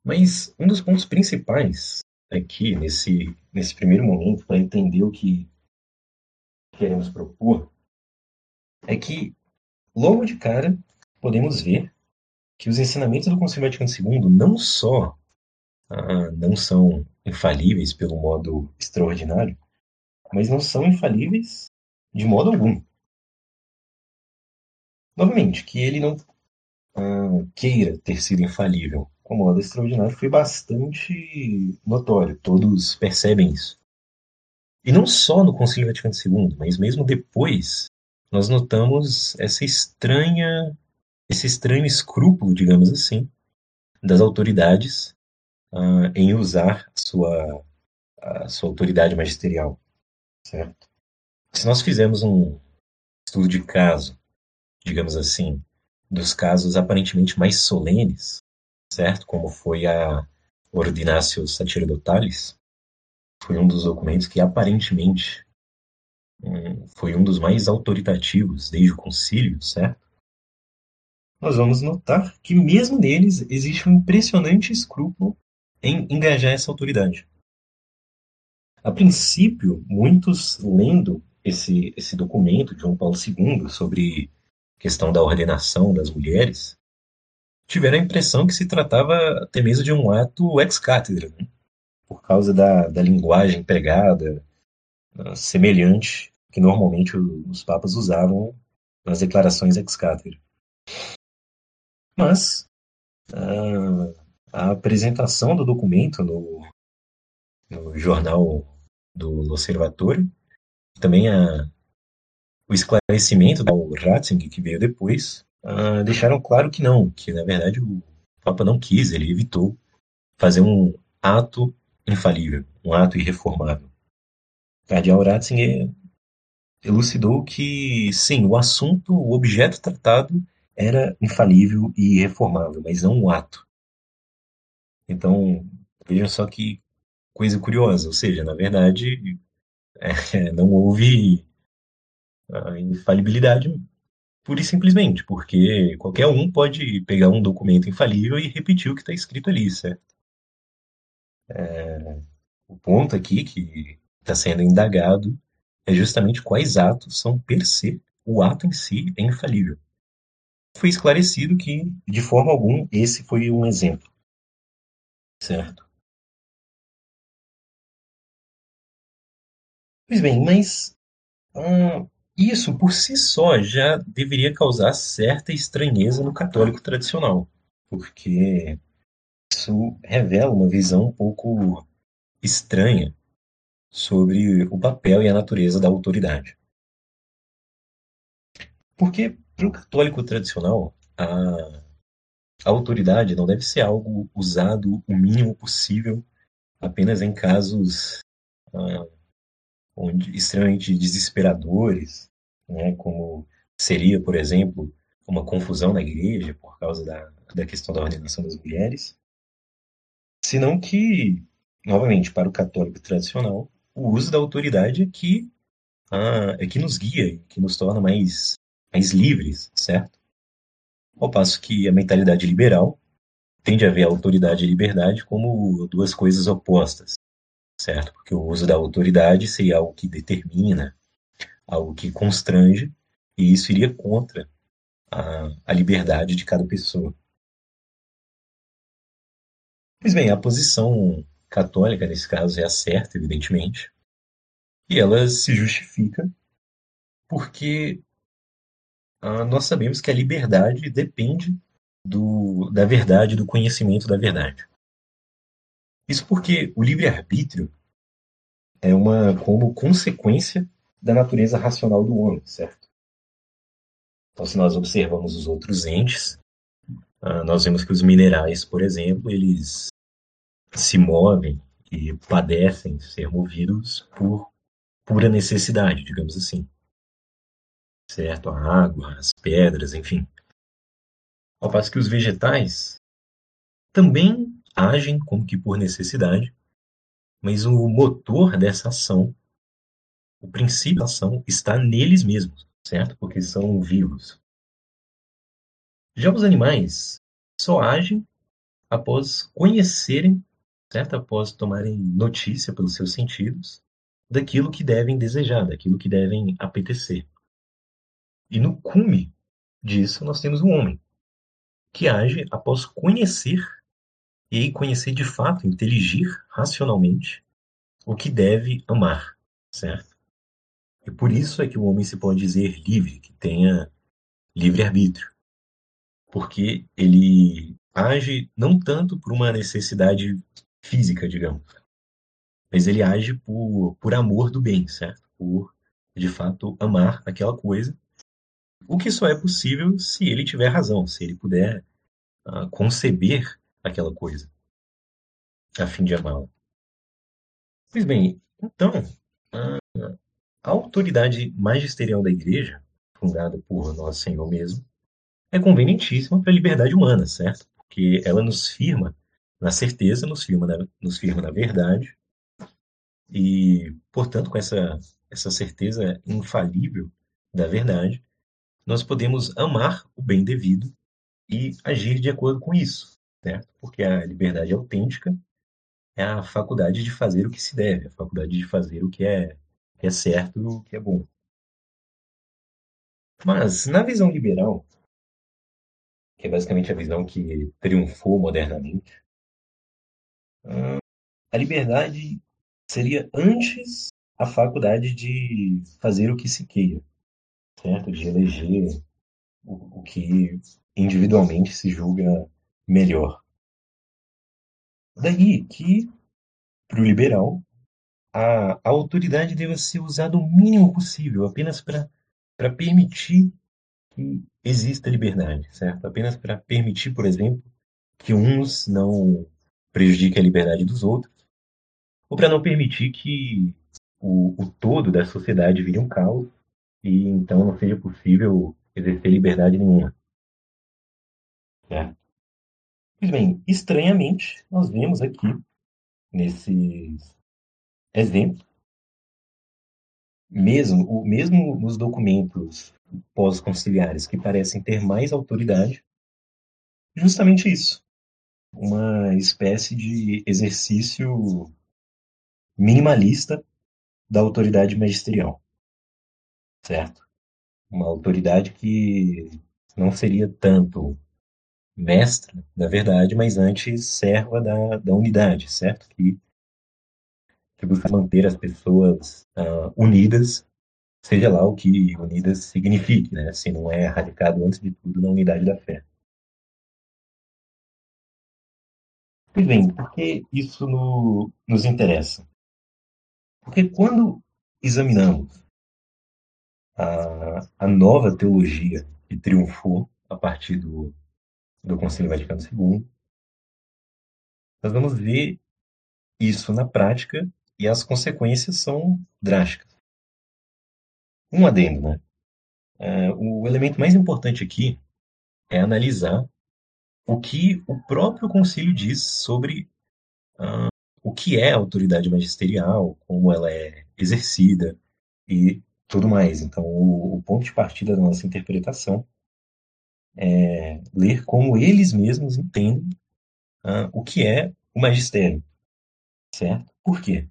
Mas um dos pontos principais aqui, nesse, nesse primeiro momento, para entender o que queremos propor, é que, logo de cara, podemos ver que os ensinamentos do Concílio Vaticano II não só ah, não são infalíveis pelo modo extraordinário, mas não são infalíveis de modo algum. Novamente, que ele não ah, queira ter sido infalível com modo extraordinário foi bastante notório, todos percebem isso. E não só no Concílio Vaticano II, mas mesmo depois, nós notamos essa estranha, esse estranho escrúpulo, digamos assim, das autoridades uh, em usar sua, a sua autoridade magisterial, certo? Se nós fizermos um estudo de caso, digamos assim, dos casos aparentemente mais solenes, certo? Como foi a Ordinatio Sacerdotalis, foi um dos documentos que aparentemente foi um dos mais autoritativos desde o concílio, certo? Nós vamos notar que mesmo neles existe um impressionante escrúpulo em engajar essa autoridade. A princípio, muitos lendo esse, esse documento de João Paulo II sobre questão da ordenação das mulheres, tiveram a impressão que se tratava até mesmo de um ato ex-cátedra, né? por causa da, da linguagem empregada, semelhante que normalmente os papas usavam nas declarações ex-cátedra. Mas a, a, apresentação do documento no, no jornal do L'Osservatore, também a, o esclarecimento do Ratzinger, que veio depois, uh, deixaram claro que não, que na verdade o Papa não quis, ele evitou fazer um ato infalível, um ato irreformável. Cardeal Ratzinger elucidou que, sim, o assunto, o objeto tratado era infalível e irreformável, mas não o ato. Então, vejam só que coisa curiosa, ou seja, na verdade, é, não houve a infalibilidade pura e simplesmente, porque qualquer um pode pegar um documento infalível e repetir o que está escrito ali, certo? É, O ponto aqui que está sendo indagado é justamente quais atos são per se, o ato em si é infalível. Foi esclarecido que, de forma alguma, esse foi um exemplo. Certo? Pois bem, mas hum, isso por si só já deveria causar certa estranheza no católico tradicional, porque isso revela uma visão um pouco estranha sobre o papel e a natureza da autoridade. Porque, para o católico tradicional, a, a autoridade não deve ser algo usado o mínimo possível apenas em casos ah, onde, extremamente desesperadores, né, como seria, por exemplo, uma confusão na igreja por causa da, da questão da ordenação das mulheres, senão que, novamente, para o católico tradicional, o uso da autoridade que, ah, é que nos guia, que nos torna mais, mais livres, certo? Ao passo que a mentalidade liberal tende a ver a autoridade e a liberdade como duas coisas opostas, certo? Porque o uso da autoridade seria algo que determina, algo que constrange, e isso iria contra a, a liberdade de cada pessoa. Pois bem, a posição católica, nesse caso, é a certa, evidentemente, e ela se justifica porque ah, nós sabemos que a liberdade depende do, da verdade, do conhecimento da verdade. Isso porque o livre-arbítrio é uma como consequência da natureza racional do homem, certo? Então, se nós observamos os outros entes, ah, nós vemos que os minerais, por exemplo, eles se movem e padecem ser movidos por pura necessidade, digamos assim. Certo? A água, as pedras, enfim. Ao passo que os vegetais também agem como que por necessidade, mas o motor dessa ação, o princípio da ação, está neles mesmos, certo? Porque são vivos. Já os animais só agem após conhecerem, certo? Após tomarem notícia pelos seus sentidos daquilo que devem desejar, daquilo que devem apetecer. E no cume disso nós temos o homem, que age após conhecer e conhecer de fato, inteligir racionalmente o que deve amar, certo? E por isso é que o homem se pode dizer livre, que tenha livre-arbítrio. Porque ele age não tanto por uma necessidade física, digamos, mas ele age por, por amor do bem, certo? Por, de fato, amar aquela coisa. O que só é possível se ele tiver razão, se ele puder uh, conceber aquela coisa, a fim de amá-la. Pois bem, então, a, a autoridade magisterial da Igreja, fundada por Nosso Senhor mesmo, é convenientíssima para a liberdade humana, certo? Porque ela nos firma na certeza, nos firma na, nos firma na verdade, e, portanto, com essa, essa certeza infalível da verdade, nós podemos amar o bem devido e agir de acordo com isso certo? Porque a liberdade autêntica é a faculdade de fazer o que se deve, a faculdade de fazer o que é, que é certo, o que é bom. Mas, na visão liberal, que é basicamente a visão que triunfou modernamente, a liberdade seria antes a faculdade de fazer o que se queira, certo? De eleger o, o que individualmente se julga melhor. Daí que, para o liberal, a, a autoridade deve ser usada o mínimo possível, apenas para permitir que exista liberdade, certo? Apenas para permitir, por exemplo, que uns não prejudiquem a liberdade dos outros, ou para não permitir que o, o todo da sociedade vire um caos e então não seja possível exercer liberdade nenhuma. Pois bem, estranhamente, nós vemos aqui, nesses exemplos, mesmo, mesmo nos documentos pós-conciliares que parecem ter mais autoridade, justamente isso. Uma espécie de exercício minimalista da autoridade magisterial, certo? Uma autoridade que não seria tanto mestra da verdade, mas antes serva da, da unidade, certo? Que, que busca manter as pessoas uh, unidas, seja lá o que unidas signifique, né? Se não é radicado antes de tudo na unidade da fé. Pois bem, por que isso no, nos interessa? Porque quando examinamos a, a nova teologia que triunfou a partir do, do Concílio Vaticano II, nós vamos ver isso na prática e as consequências são drásticas. Um adendo, né? É, o elemento mais importante aqui é analisar o que o próprio concílio diz sobre uh, o que é a autoridade magisterial, como ela é exercida e tudo mais. Então, o, o ponto de partida da nossa interpretação é, ler como eles mesmos entendem uh, o que é o magistério, certo? Por quê?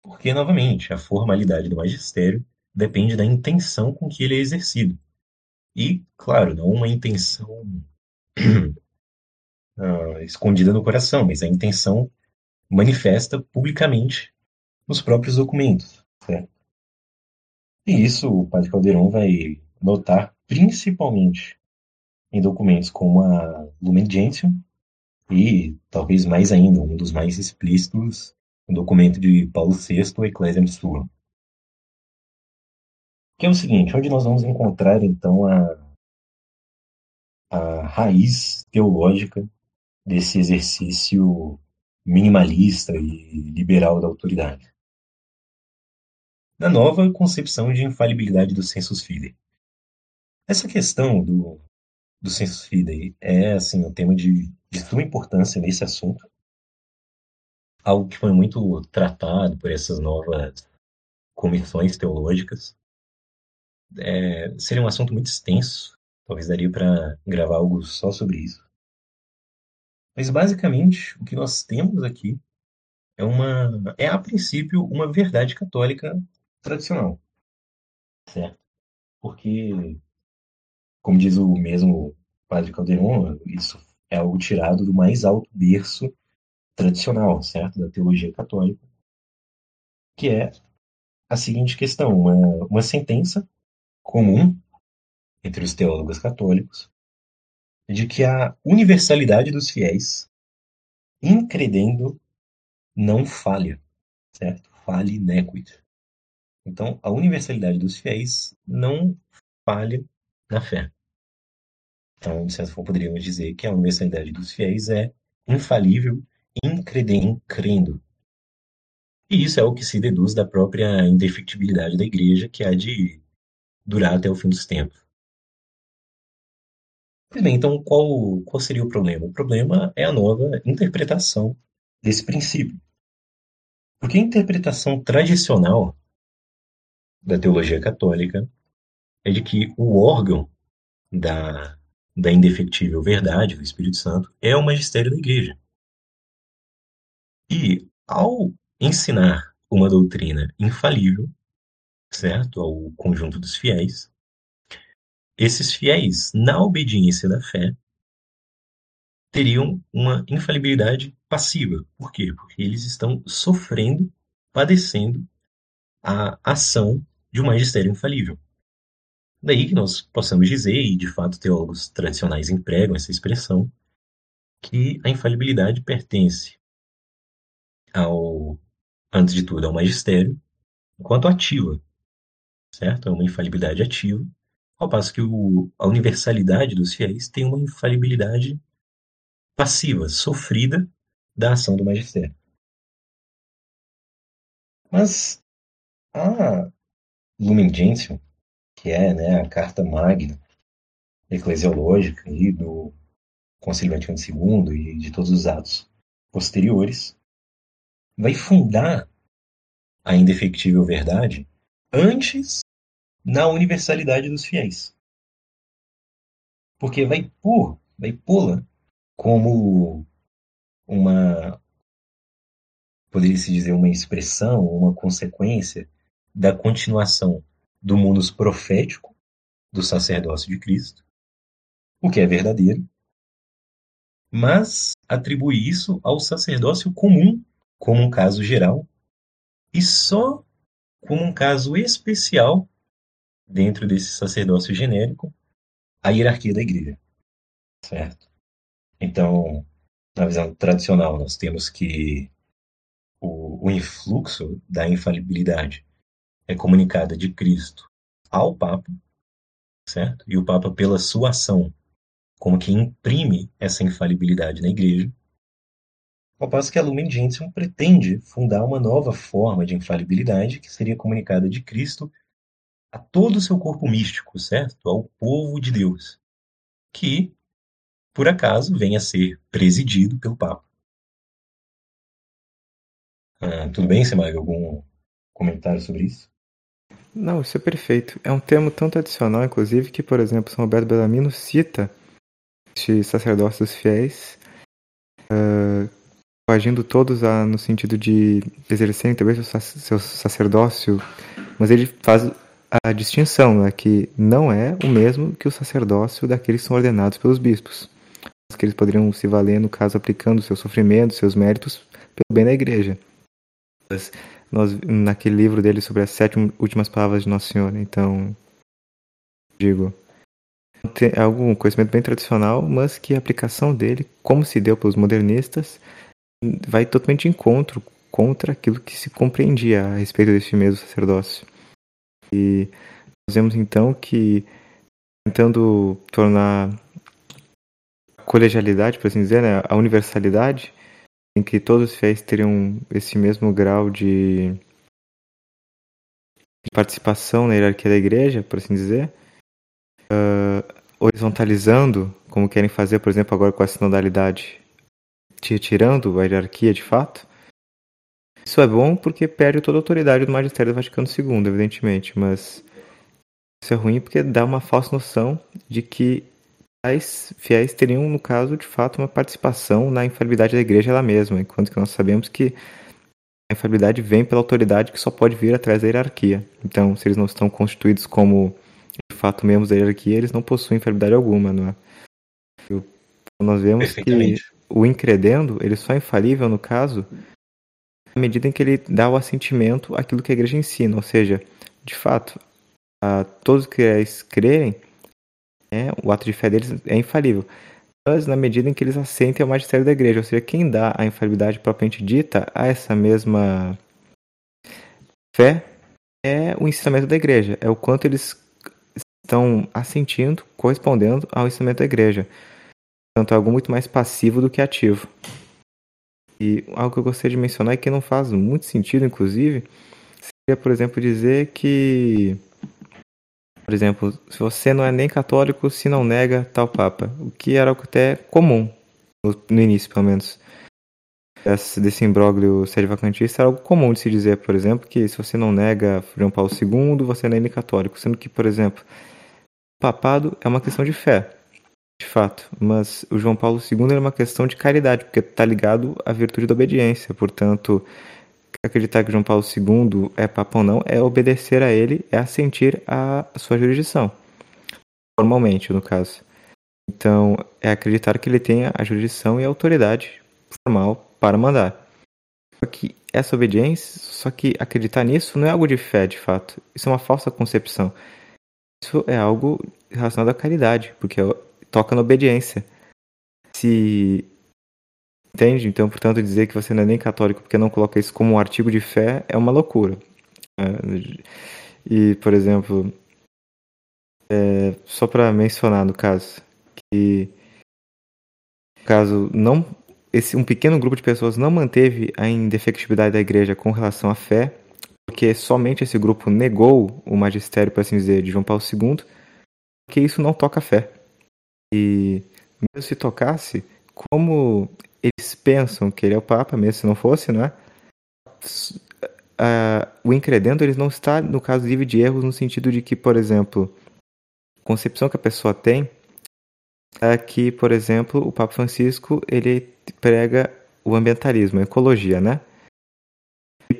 Porque, novamente, a formalidade do magistério depende da intenção com que ele é exercido. E, claro, não uma intenção uh, escondida no coração, mas a intenção manifesta publicamente nos próprios documentos, certo? E isso o padre Caldeirão vai notar principalmente em documentos como a Lumen Gentium e, talvez mais ainda, um dos mais explícitos, o documento de Paulo VI, o Ecclesiam Suam. Que é o seguinte, onde nós vamos encontrar, então, a, a raiz teológica desse exercício minimalista e liberal da autoridade. Na nova concepção de infalibilidade dos sensus fidei. Essa questão do do sensus fidei é assim um tema de, de suma importância nesse assunto algo que foi muito tratado por essas novas comissões teológicas é, seria um assunto muito extenso talvez daria para gravar algo só sobre isso mas basicamente o que nós temos aqui é uma é a princípio uma verdade católica tradicional certo porque como diz o mesmo padre Calderon, isso é algo tirado do mais alto berço tradicional, certo? Da teologia católica, que é a seguinte questão: uma, uma sentença comum entre os teólogos católicos de que a universalidade dos fiéis, incredendo, não falha, certo? Fale nequid. Então, a universalidade dos fiéis não falha na fé. Então, de certa forma, poderíamos dizer que a universalidade dos fiéis é infalível, incredendo. E isso é o que se deduz da própria indefectibilidade da igreja, que há de durar até o fim dos tempos. Bem, então qual, qual seria o problema? O problema é a nova interpretação desse princípio. Porque a interpretação tradicional da teologia católica é de que o órgão da da indefectível verdade do Espírito Santo é o magistério da igreja. E ao ensinar uma doutrina infalível, certo, ao conjunto dos fiéis, esses fiéis, na obediência da fé, teriam uma infalibilidade passiva. Por quê? Porque eles estão sofrendo, padecendo a ação de um magistério infalível. Daí que nós possamos dizer, e de fato teólogos tradicionais empregam essa expressão, que a infalibilidade pertence ao, antes de tudo, ao magistério, enquanto ativa, certo? É uma infalibilidade ativa, ao passo que o, a universalidade dos fiéis tem uma infalibilidade passiva, sofrida da ação do magistério. Mas a Lumen Gentium, que é né, a Carta Magna Eclesiológica e do Concílio Vaticano II e de todos os atos posteriores, vai fundar a indefectível verdade antes na universalidade dos fiéis. Porque vai pôr, vai pô-la como uma poderia-se dizer, uma expressão, uma consequência da continuação do munus profético do sacerdócio de Cristo, o que é verdadeiro, mas atribui isso ao sacerdócio comum como um caso geral e só como um caso especial dentro desse sacerdócio genérico a hierarquia da igreja. Certo? Então, na visão tradicional, nós temos que o, o influxo da infalibilidade é comunicada de Cristo ao Papa, certo? E o Papa, pela sua ação, como que imprime essa infalibilidade na igreja, ao passo que a Lumen Gentium pretende fundar uma nova forma de infalibilidade que seria comunicada de Cristo a todo o seu corpo místico, certo? Ao povo de Deus, que, por acaso, venha a ser presidido pelo Papa. Ah, tudo bem, Semag? Algum comentário sobre isso? Não, isso é perfeito. É um termo tão tradicional, inclusive, que, por exemplo, São Roberto Bellarmino cita este sacerdócio dos fiéis, uh, agindo todos a, no sentido de exercerem também seu sacerdócio, mas ele faz a distinção, né, que não é o mesmo que o sacerdócio daqueles que são ordenados pelos bispos. Que eles poderiam se valer, no caso, aplicando seus sofrimentos, seus méritos, pelo bem da igreja. Nós, naquele livro dele sobre as sete últimas palavras de Nosso Senhor, então, digo, é algum conhecimento bem tradicional, mas que a aplicação dele, como se deu pelos modernistas, vai totalmente em encontro contra aquilo que se compreendia a respeito desse mesmo sacerdócio. E nós vemos então que tentando tornar a colegialidade, por assim dizer, né, a universalidade, em que todos os fiéis teriam esse mesmo grau de, de participação na hierarquia da igreja, por assim dizer, uh, horizontalizando, como querem fazer, por exemplo, agora com a sinodalidade, tirando a hierarquia de fato, isso é bom porque perde toda a autoridade do magistério do Vaticano II, evidentemente, mas isso é ruim porque dá uma falsa noção de que os fiéis teriam, no caso, de fato, uma participação na infalibilidade da igreja ela mesma, enquanto que nós sabemos que a infalibilidade vem pela autoridade que só pode vir através da hierarquia. Então, se eles não estão constituídos como, de fato, membros da hierarquia, eles não possuem infalibilidade alguma, não é? Nós vemos que o incredendo, ele só é infalível, no caso, à medida em que ele dá o assentimento àquilo que a igreja ensina. Ou seja, de fato, a todos que crerem, é, o ato de fé deles é infalível. Mas na medida em que eles assentem ao magistério da igreja, ou seja, quem dá a infalibilidade propriamente dita a essa mesma fé é o ensinamento da igreja, é o quanto eles estão assentindo, correspondendo ao ensinamento da igreja. Portanto, é algo muito mais passivo do que ativo. E algo que eu gostaria de mencionar e que não faz muito sentido, inclusive, seria, por exemplo, dizer que, por exemplo, se você não é nem católico, se não nega tal Papa, o que era até comum, no, início, pelo menos. Esse, desse imbróglio sede vacantista era algo comum de se dizer, por exemplo, que se você não nega João Paulo II, você não é nem católico. Sendo que, por exemplo, papado é uma questão de fé de fato, mas o João Paulo II era uma questão de caridade, porque está ligado à virtude da obediência. Portanto, acreditar que João Paulo II é papa ou não é obedecer a ele, é assentir à sua jurisdição. Formalmente, no caso. Então, é acreditar que ele tenha a jurisdição e a autoridade formal para mandar. Só que essa obediência, só que acreditar nisso não é algo de fé, de fato. Isso é uma falsa concepção. Isso é algo relacionado à caridade, porque toca na obediência. Se. Entende? Então, portanto, dizer que você não é nem católico porque não coloca isso como um artigo de fé é uma loucura. É, e, por exemplo, é, só para mencionar no caso, que caso não esse um pequeno grupo de pessoas não manteve a indefectibilidade da igreja com relação à fé, porque somente esse grupo negou o magistério, por assim dizer, de João Paulo II, que isso não toca a fé. E mesmo se tocasse, como eles pensam que ele é o Papa, mesmo se não fosse, né? Uh, o incredendo ele não está, no caso, livre de erros no sentido de que, por exemplo, a concepção que a pessoa tem é que, por exemplo, o Papa Francisco ele prega o ambientalismo, a ecologia, né?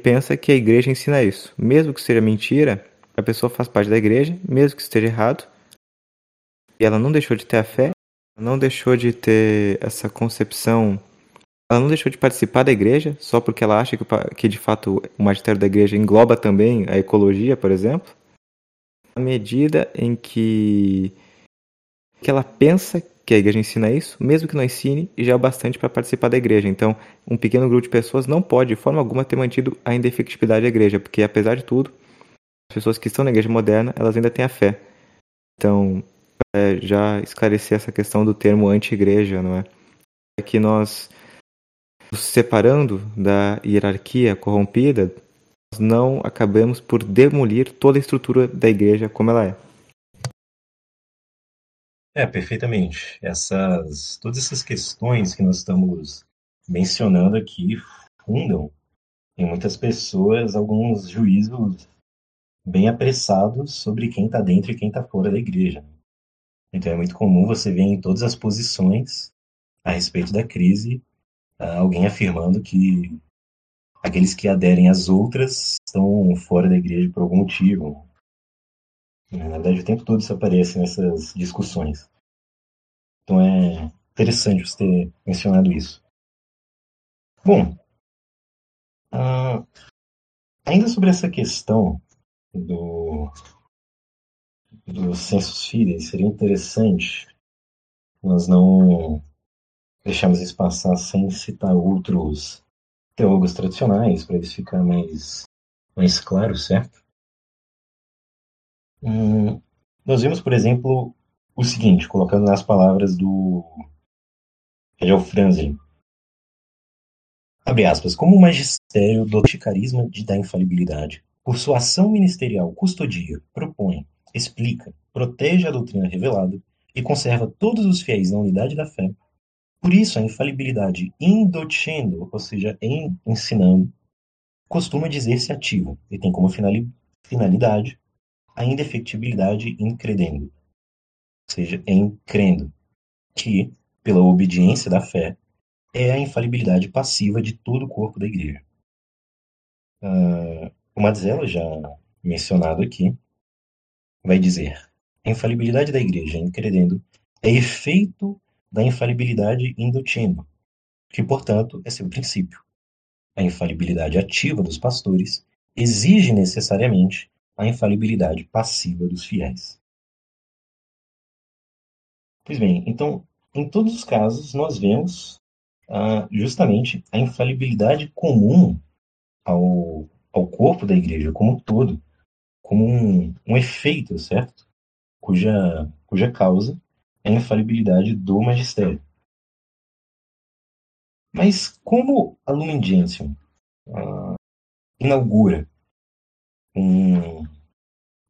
pensa que a igreja ensina isso. Mesmo que seja mentira, a pessoa faz parte da igreja, mesmo que esteja errado, e ela não deixou de ter a fé, não deixou de ter essa concepção, ela não deixou de participar da igreja só porque ela acha que, que de fato o magistério da igreja engloba também a ecologia, por exemplo. À medida em que, que ela pensa que a igreja ensina isso, mesmo que não ensine, já é bastante para participar da igreja. Então, um pequeno grupo de pessoas não pode, de forma alguma, ter mantido a indefectibilidade da igreja, porque apesar de tudo, as pessoas que estão na igreja moderna, elas ainda têm a fé. Então, é, já esclarecer essa questão do termo anti-igreja, não é? É que nós, nos separando da hierarquia corrompida, nós não acabamos por demolir toda a estrutura da igreja como ela é. É, perfeitamente. Essas, todas essas questões que nós estamos mencionando aqui fundam em muitas pessoas alguns juízos bem apressados sobre quem está dentro e quem está fora da igreja. Então é muito comum você ver em todas as posições a respeito da crise alguém afirmando que aqueles que aderem às outras estão fora da igreja por algum motivo. Na verdade, o tempo todo isso aparece nessas discussões. Então é interessante você ter mencionado isso. Bom, uh, ainda sobre essa questão do, do census fidei, seria interessante nós não deixarmos isso passar sem citar outros teólogos tradicionais, para isso ficar mais, mais claro, certo? Hum, nós vimos, por exemplo, o seguinte, colocando nas palavras do Hegel Franzin, abre aspas, como o magistério do carisma de da infalibilidade, por sua ação ministerial custodia, propõe, explica, protege a doutrina revelada e conserva todos os fiéis na unidade da fé, por isso a infalibilidade indocendo, ou seja, em ensinando, costuma dizer-se ativa e tem como finalidade a indefectibilidade incredendo, ou seja, em crendo, que, pela obediência da fé, é a infalibilidade passiva de todo o corpo da igreja. Uh, o Mazzella, já mencionado aqui, vai dizer: a infalibilidade da igreja em credendo é efeito da infalibilidade indutino, que, portanto, é seu princípio. A infalibilidade ativa dos pastores exige necessariamente a infalibilidade passiva dos fiéis. Pois bem, então, em todos os casos, nós vemos ah, justamente a infalibilidade comum ao, ao corpo da igreja como um todo, como um, um efeito, certo? Cuja, cuja causa é a infalibilidade do magistério. Mas como a Lumen Gentium ah, inaugura um,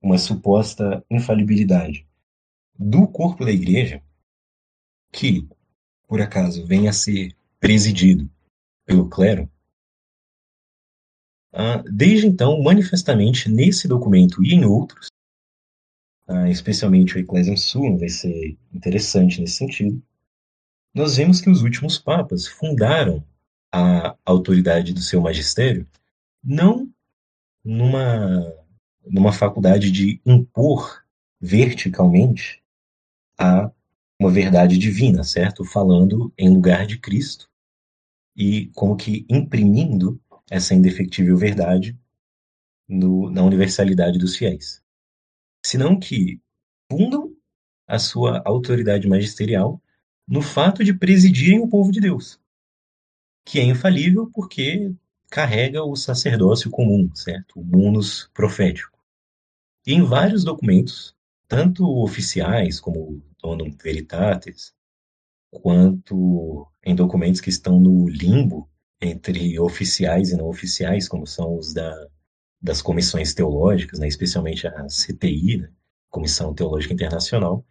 uma suposta infalibilidade do corpo da igreja, que, por acaso, venha a ser presidido pelo clero, desde então, manifestamente, nesse documento e em outros, ah, especialmente o Ecclesiam Sum vai ser interessante nesse sentido, nós vemos que os últimos papas fundaram a autoridade do seu magistério não numa, numa faculdade de impor verticalmente a uma verdade divina, certo? Falando em lugar de Cristo e como que imprimindo essa indefectível verdade no, na universalidade dos fiéis. Senão que fundam a sua autoridade magisterial no fato de presidirem o povo de Deus, que é infalível porque carrega o sacerdócio comum, certo? O munus profético. E em vários documentos, tanto oficiais como Donum Veritatis, quanto em documentos que estão no limbo entre oficiais e não oficiais, como são os da, das comissões teológicas, né, especialmente a CTI, né, Comissão Teológica Internacional,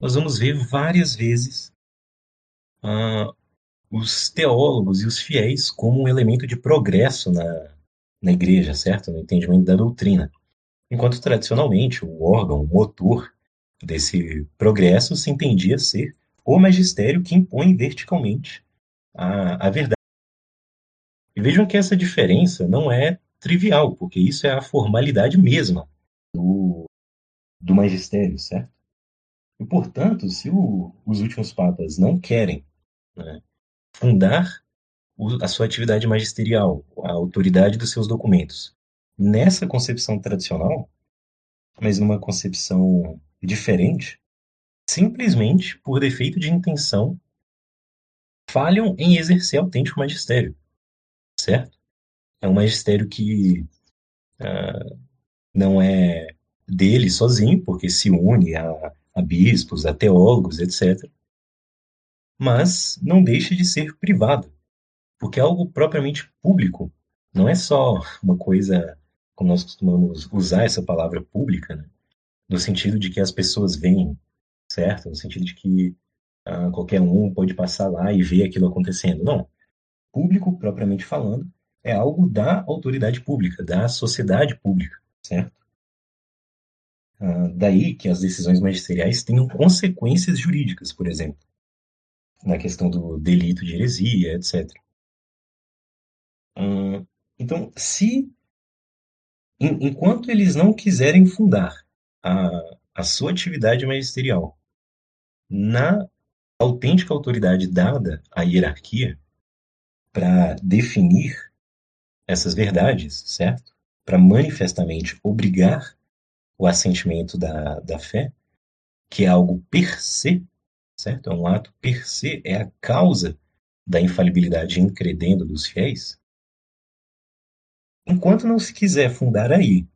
nós vamos ver várias vezes uh, os teólogos e os fiéis como um elemento de progresso na, na igreja, certo? No entendimento da doutrina. Enquanto tradicionalmente o órgão, o motor desse progresso se entendia ser o magistério que impõe verticalmente a, a verdade. E vejam que essa diferença não é trivial, porque isso é a formalidade mesma do, do magistério, certo? E, portanto, se o, os últimos papas não querem né, fundar o, a sua atividade magisterial, a autoridade dos seus documentos, nessa concepção tradicional, mas numa concepção diferente, simplesmente por defeito de intenção, falham em exercer autêntico magistério, certo? É um magistério que uh, não é dele sozinho, porque se une a, a bispos, a teólogos, etc. Mas não deixa de ser privado, porque é algo propriamente público. Não é só uma coisa, como nós costumamos usar essa palavra pública, né? no sentido de que as pessoas veem, certo? No sentido de que ah, qualquer um pode passar lá e ver aquilo acontecendo. Não. Público, propriamente falando, é algo da autoridade pública, da sociedade pública, certo? Ah, daí que as decisões magisteriais tenham consequências jurídicas, por exemplo, na questão do delito de heresia, etc. Ah, então, se enquanto eles não quiserem fundar a, a sua atividade magisterial na autêntica autoridade dada à hierarquia para definir essas verdades, certo? Para manifestamente obrigar o assentimento da, da fé, que é algo per se, certo? É um ato per se, é a causa da infalibilidade incredendo dos fiéis. Enquanto não se quiser fundar aí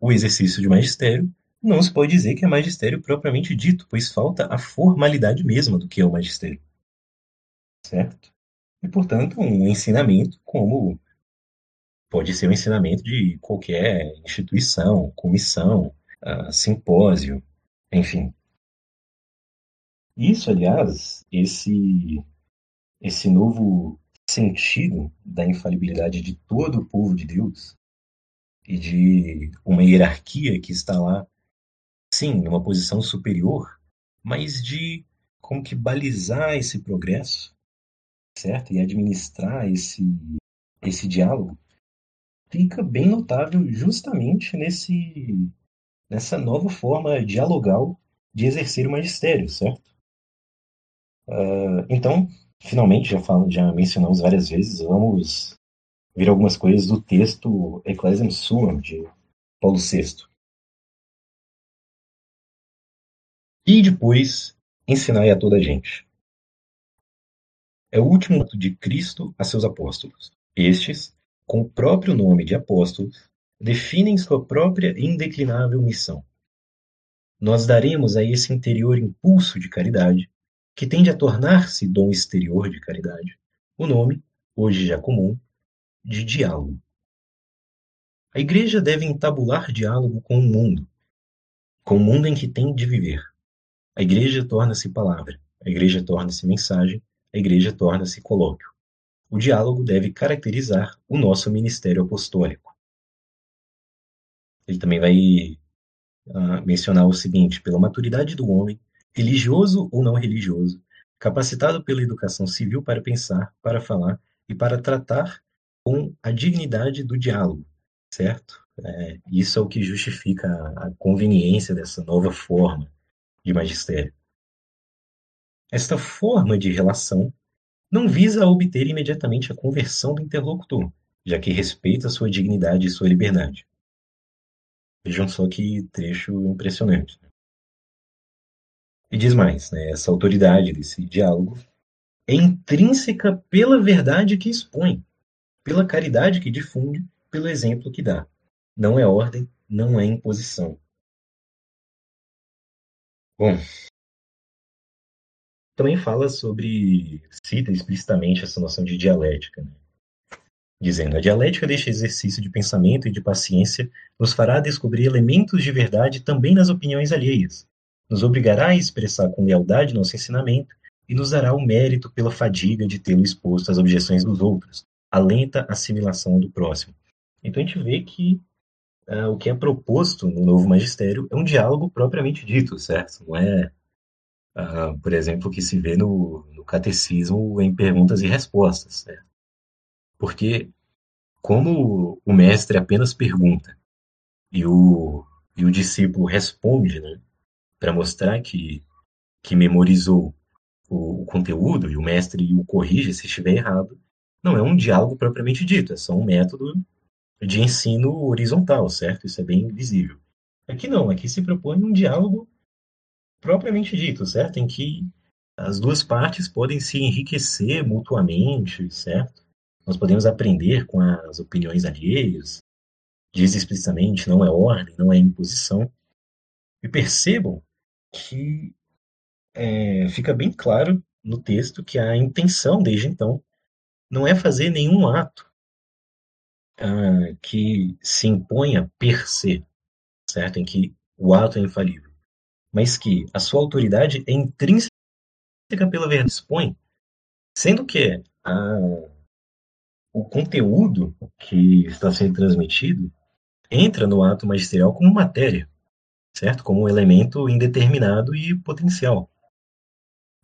o exercício de magistério, não se pode dizer que é magistério propriamente dito, pois falta a formalidade mesma do que é o magistério. Certo? E, portanto, um ensinamento como pode ser um ensinamento de qualquer instituição, comissão, uh, simpósio, enfim. Isso, aliás, esse, esse novo sentido da infalibilidade de todo o povo de Deus e de uma hierarquia que está lá sim, numa posição superior, mas de como que balizar esse progresso, certo? E administrar esse, esse diálogo, fica bem notável justamente nesse, nessa nova forma dialogal de exercer o magistério, certo? Uh, então, finalmente, já, falo, já mencionamos várias vezes, vamos ver algumas coisas do texto Ecclesiam Suam, de Paulo VI. E depois ensinai a toda a gente. É o último ato de Cristo a seus apóstolos. Estes, com o próprio nome de apóstolos, definem sua própria indeclinável missão. Nós daremos a esse interior impulso de caridade, que tende a tornar-se dom exterior de caridade, o nome, hoje já comum, de diálogo. A Igreja deve entabular diálogo com o mundo, com o mundo em que tem de viver. A igreja torna-se palavra, a igreja torna-se mensagem, a igreja torna-se colóquio. O diálogo deve caracterizar o nosso ministério apostólico. Ele também vai uh, mencionar o seguinte: pela maturidade do homem, religioso ou não religioso, capacitado pela educação civil para pensar, para falar e para tratar com a dignidade do diálogo, certo? É, isso é o que justifica a, a conveniência dessa nova forma de magistério. Esta forma de relação não visa obter imediatamente a conversão do interlocutor, já que respeita sua dignidade e sua liberdade. Vejam só que trecho impressionante. Né? E diz mais, né, essa autoridade desse diálogo é intrínseca pela verdade que expõe, pela caridade que difunde, pelo exemplo que dá. Não é ordem, não é imposição. Bom, também fala sobre, cita explicitamente essa noção de dialética, né? dizendo: a dialética deste exercício de pensamento e de paciência nos fará descobrir elementos de verdade também nas opiniões alheias, nos obrigará a expressar com lealdade nosso ensinamento e nos dará o mérito pela fadiga de tê-lo exposto às objeções dos outros, a lenta assimilação do próximo. Então a gente vê que uh, o que é proposto no novo magistério é um diálogo propriamente dito, certo? Não é, por exemplo, que se vê no, no catecismo em perguntas e respostas, certo? Porque como o mestre apenas pergunta e o, e o discípulo responde, né, para mostrar que, que memorizou o, o, conteúdo e o mestre o corrige se estiver errado, não é um diálogo propriamente dito, é só um método de ensino horizontal, certo? Isso é bem visível. Aqui não, aqui se propõe um diálogo propriamente dito, certo? Em que as duas partes podem se enriquecer mutuamente, certo? Nós podemos aprender com as opiniões alheias. Diz explicitamente, não é ordem, não é imposição. E percebam que é, fica bem claro no texto que a intenção, desde então, não é fazer nenhum ato uh, que se imponha per se, certo? Em que o ato é infalível, mas que a sua autoridade é intrínseca pela verdade expõe, sendo que a, o conteúdo que está sendo transmitido entra no ato magisterial como matéria, certo? Como um elemento indeterminado e potencial.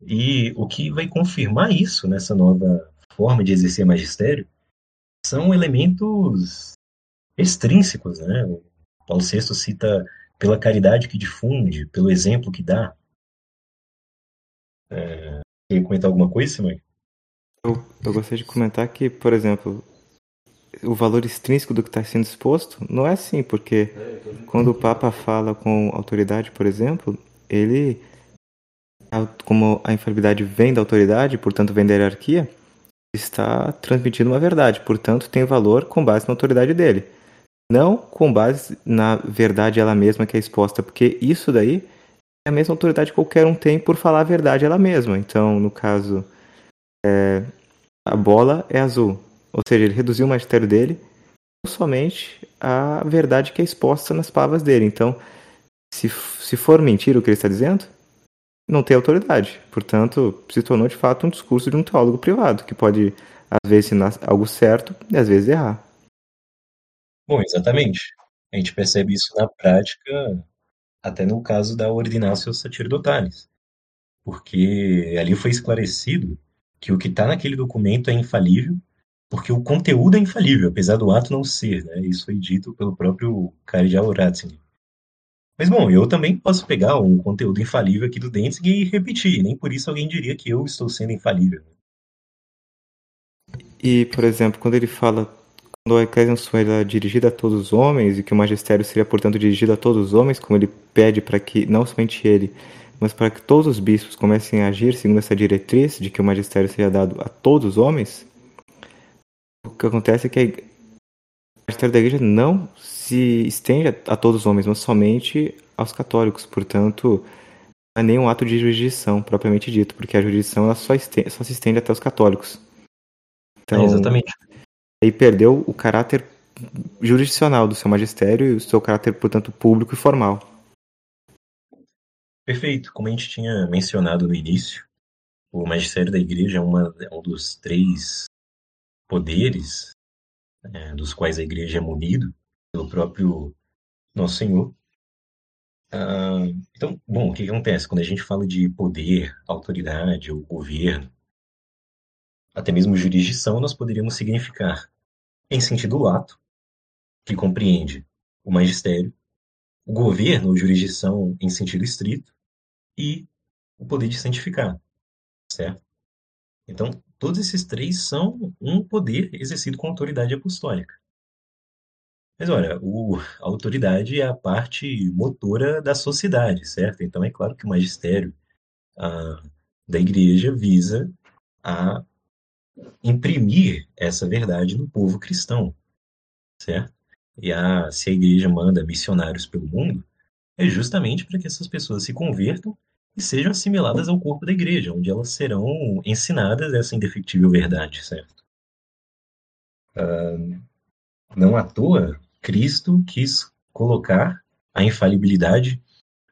E o que vai confirmar isso nessa nova forma de exercer magistério são elementos extrínsecos, né? O Paulo VI cita pela caridade que difunde, pelo exemplo que dá. É, quer comentar alguma coisa, Simão? Eu, eu gostaria de comentar que, por exemplo, o valor extrínseco do que está sendo exposto não é assim, porque quando o Papa fala com autoridade, por exemplo, ele, como a infalibilidade vem da autoridade, portanto vem da hierarquia, está transmitindo uma verdade, portanto tem valor com base na autoridade dele. Não com base na verdade ela mesma que é exposta, porque isso daí é a mesma autoridade que qualquer um tem por falar a verdade ela mesma. Então, no caso, é, a bola é azul. Ou seja, ele reduziu o magistério dele somente à verdade que é exposta nas palavras dele. Então, se, se for mentira o que ele está dizendo, não tem autoridade. Portanto, se tornou de fato um discurso de um teólogo privado, que pode, às vezes, ensinar algo certo e às vezes errar. Bom, exatamente. A gente percebe isso na prática, até no caso da Ordinatio Sacerdotalis. Porque ali foi esclarecido que o que está naquele documento é infalível, porque o conteúdo é infalível, apesar do ato não ser. Né? Isso foi dito pelo próprio Cardeal Ratzinger. Mas bom, eu também posso pegar um conteúdo infalível aqui do Danzig e repetir, nem por isso alguém diria que eu estou sendo infalível. E, por exemplo, quando ele fala quando a Ecclesiam era dirigida a todos os homens e que o magistério seria, portanto, dirigido a todos os homens, como ele pede para que não somente ele, mas para que todos os bispos comecem a agir segundo essa diretriz de que o magistério seja dado a todos os homens, o que acontece é que o magistério da igreja não se estende a todos os homens, mas somente aos católicos. Portanto, não é nenhum ato de jurisdição propriamente dito, porque a jurisdição ela só, estende, só se estende até os católicos. Então, é exatamente. Aí perdeu o caráter jurisdicional do seu magistério e o seu caráter, portanto, público e formal. Perfeito. Como a gente tinha mencionado no início, o magistério da igreja é, uma, é um dos três poderes é, dos quais a igreja é munido pelo próprio Nosso Senhor. Ah, então, bom, o que acontece? Quando a gente fala de poder, autoridade ou governo, até mesmo jurisdição, nós poderíamos significar em sentido lato, que compreende o magistério, o governo ou jurisdição em sentido estrito e o poder de santificar, certo? Então, todos esses três são um poder exercido com autoridade apostólica. Mas olha, o, a autoridade é a parte motora da sociedade, certo? Então é claro que o magistério a, da igreja visa a imprimir essa verdade no povo cristão, certo? E a, se a igreja manda missionários pelo mundo, é justamente para que essas pessoas se convertam e sejam assimiladas ao corpo da igreja, onde elas serão ensinadas essa indefectível verdade, certo? Uh, não à toa, Cristo quis colocar a infalibilidade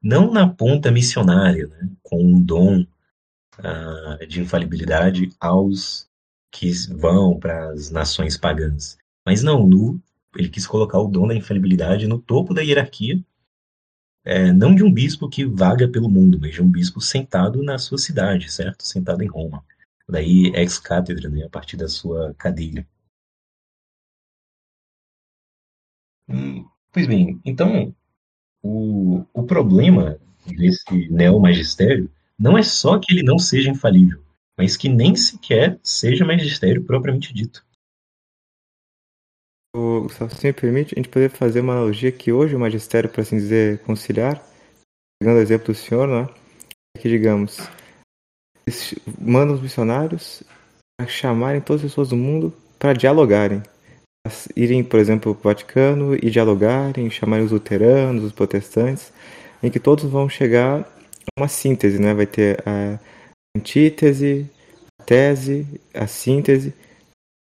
não na ponta missionária, né, com um dom uh, de infalibilidade aos que vão para as nações pagãs, mas não, no, ele quis colocar o dom da infalibilidade no topo da hierarquia, é, não de um bispo que vaga pelo mundo, mas de um bispo sentado na sua cidade, certo? Sentado em Roma. Daí ex-cátedra, né, a partir da sua cadeira. Hum, pois bem, então o, o problema desse neomagistério não é só que ele não seja infalível, mas que nem sequer seja magistério propriamente dito. O, se me permite, a gente poderia fazer uma analogia que hoje o magistério, por assim dizer, conciliar, pegando o exemplo do senhor, né, é que, digamos, mandam os missionários a chamarem todas as pessoas do mundo para dialogarem. Irem, por exemplo, para o Vaticano e dialogarem, chamarem os luteranos, os protestantes, em que todos vão chegar a uma síntese, né? Vai ter a antítese, a tese, a síntese.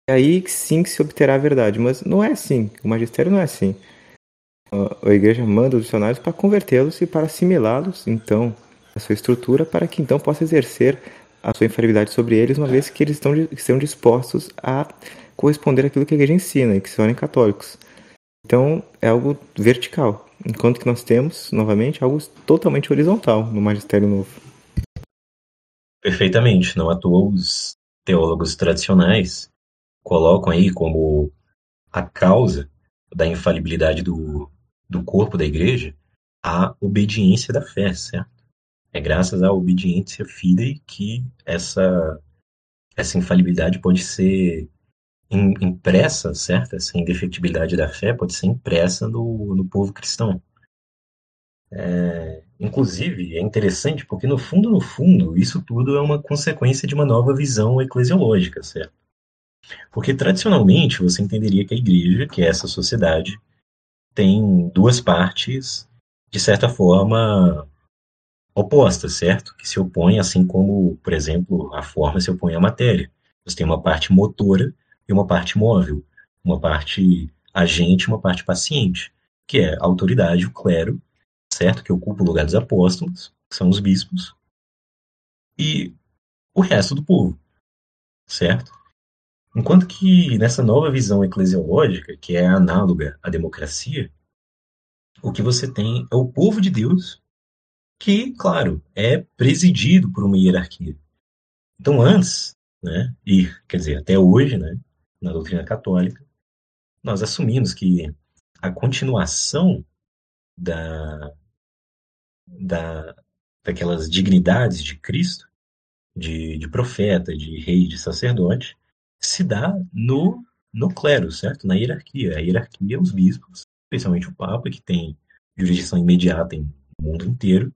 E aí sim que se obterá a verdade. Mas não é assim. O magistério não é assim. A igreja manda os missionários para convertê-los e para assimilá-los, então, a sua estrutura, para que então possa exercer a sua infalibilidade sobre eles, uma vez que eles estão, estão dispostos a corresponder àquilo que a igreja ensina e que se tornem católicos. Então, é algo vertical, enquanto que nós temos, novamente, algo totalmente horizontal no magistério novo. Perfeitamente. Não à toa os teólogos tradicionais colocam aí como a causa da infalibilidade do, do corpo da igreja a obediência da fé, certo? É graças à obediência fidei que essa, essa infalibilidade pode ser impressa, certo? Essa indefetibilidade da fé pode ser impressa no, no povo cristão. É, inclusive, é interessante porque, no fundo, no fundo, isso tudo é uma consequência de uma nova visão eclesiológica, certo? Porque, tradicionalmente, você entenderia que a igreja, que é essa sociedade, tem duas partes, de certa forma, opostas, certo? Que se opõem, assim como, por exemplo, a forma se opõe à matéria. Você tem uma parte motora e uma parte móvel, uma parte agente uma parte paciente, que é a autoridade, o clero, certo? Que ocupa o lugar dos apóstolos, que são os bispos, e o resto do povo, certo? Enquanto que nessa nova visão eclesiológica, que é análoga à democracia, o que você tem é o povo de Deus que, claro, é presidido por uma hierarquia. Então, antes, né, e quer dizer, até hoje, né, na doutrina católica, nós assumimos que a continuação da, da, daquelas dignidades de Cristo, de, de profeta, de rei, de sacerdote, se dá no, no clero, certo? Na hierarquia. A hierarquia, os bispos, especialmente o Papa, que tem jurisdição imediata em o mundo inteiro,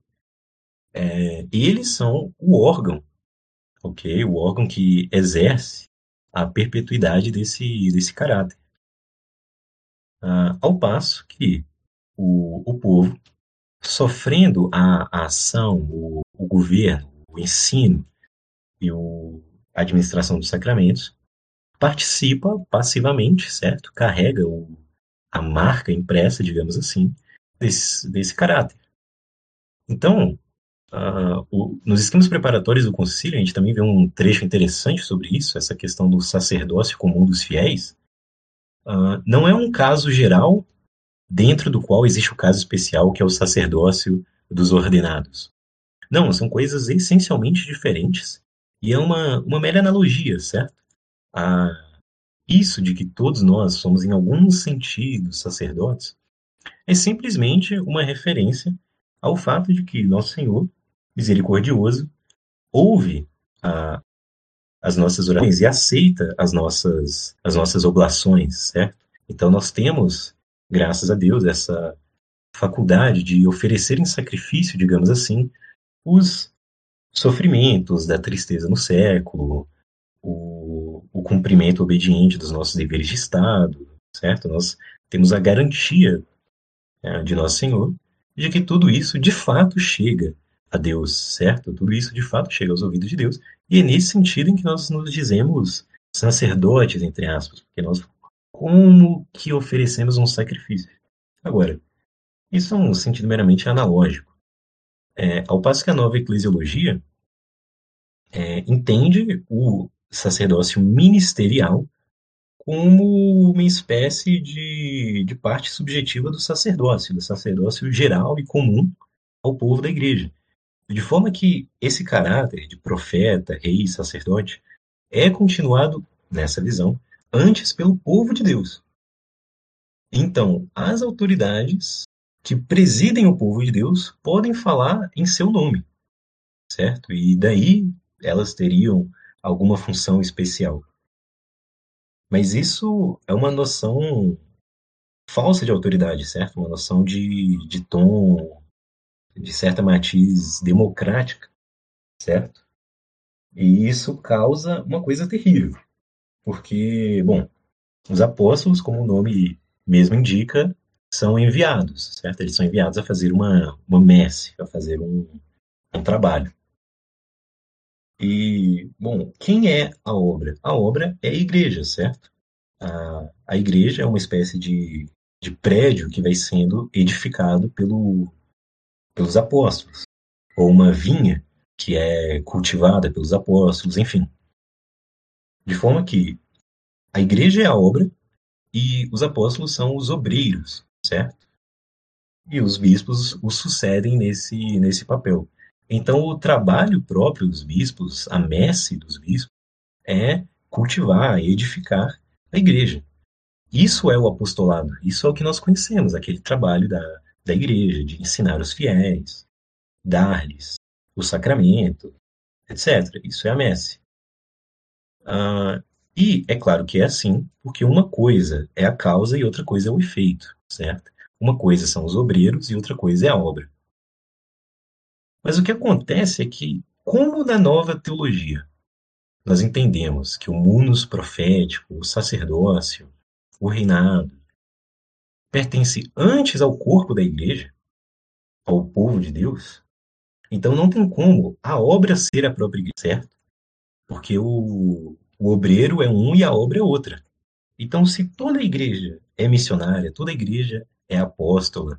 é, eles são o órgão, ok? O órgão que exerce a perpetuidade desse, desse caráter. Ah, ao passo que o, o povo, sofrendo a, a ação, o, o, governo, o ensino e o, a administração dos sacramentos, participa passivamente, certo? Carrega o, a marca impressa, digamos assim, desse, desse caráter. Então, Uh, o, nos esquemas preparatórios do concílio, a gente também vê um trecho interessante sobre isso, essa questão do sacerdócio comum dos fiéis. Uh, não é um caso geral dentro do qual existe o caso especial, que é o sacerdócio dos ordenados. Não, são coisas essencialmente diferentes e é uma, uma mera analogia, certo? A, isso de que todos nós somos, em algum sentido, sacerdotes, é simplesmente uma referência ao fato de que Nosso Senhor misericordioso, ouve a, as nossas orações e aceita as nossas, as nossas oblações, certo? Então nós temos, graças a Deus, essa faculdade de oferecer em sacrifício, digamos assim, os sofrimentos da tristeza no século, o, o cumprimento obediente dos nossos deveres de Estado, certo? Nós temos a garantia é, de Nosso Senhor de que tudo isso de fato chega a Deus, certo? Tudo isso de fato chega aos ouvidos de Deus. E é nesse sentido em que nós nos dizemos sacerdotes, entre aspas, porque nós como que oferecemos um sacrifício. Agora, isso é um sentido meramente analógico. É, ao passo que a nova eclesiologia é, entende o sacerdócio ministerial como uma espécie de, de parte subjetiva do sacerdócio, do sacerdócio geral e comum ao povo da igreja. De forma que esse caráter de profeta, rei, sacerdote é continuado, nessa visão, antes pelo povo de Deus. Então, as autoridades que presidem o povo de Deus podem falar em seu nome, certo? E daí elas teriam alguma função especial. Mas isso é uma noção falsa de autoridade, certo? Uma noção de, de tom, de certa matiz democrática, certo? E isso causa uma coisa terrível, porque, bom, os apóstolos, como o nome mesmo indica, são enviados, certo? Eles são enviados a fazer uma, uma messe, a fazer um, um trabalho. E, bom, quem é a obra? A obra é a igreja, certo? A, a igreja é uma espécie de, de prédio que vai sendo edificado pelo, pelos apóstolos, ou uma vinha que é cultivada pelos apóstolos, enfim. De forma que a igreja é a obra e os apóstolos são os obreiros, certo? E os bispos os sucedem nesse, nesse papel. Então, o trabalho próprio dos bispos, a messe dos bispos, é cultivar, edificar a igreja. Isso é o apostolado, isso é o que nós conhecemos, aquele trabalho da, da igreja, de ensinar os fiéis, dar-lhes o sacramento, etc. Isso é a messe. Ah, e é claro que é assim, porque uma coisa é a causa e outra coisa é o efeito, certo? Uma coisa são os obreiros e outra coisa é a obra. Mas o que acontece é que, como na nova teologia, nós entendemos que o munus profético, o sacerdócio, o reinado, pertence antes ao corpo da igreja, ao povo de Deus, então não tem como a obra ser a própria igreja, certo? Porque o, o obreiro é um e a obra é outra. Então, se toda a igreja é missionária, toda a igreja é apóstola,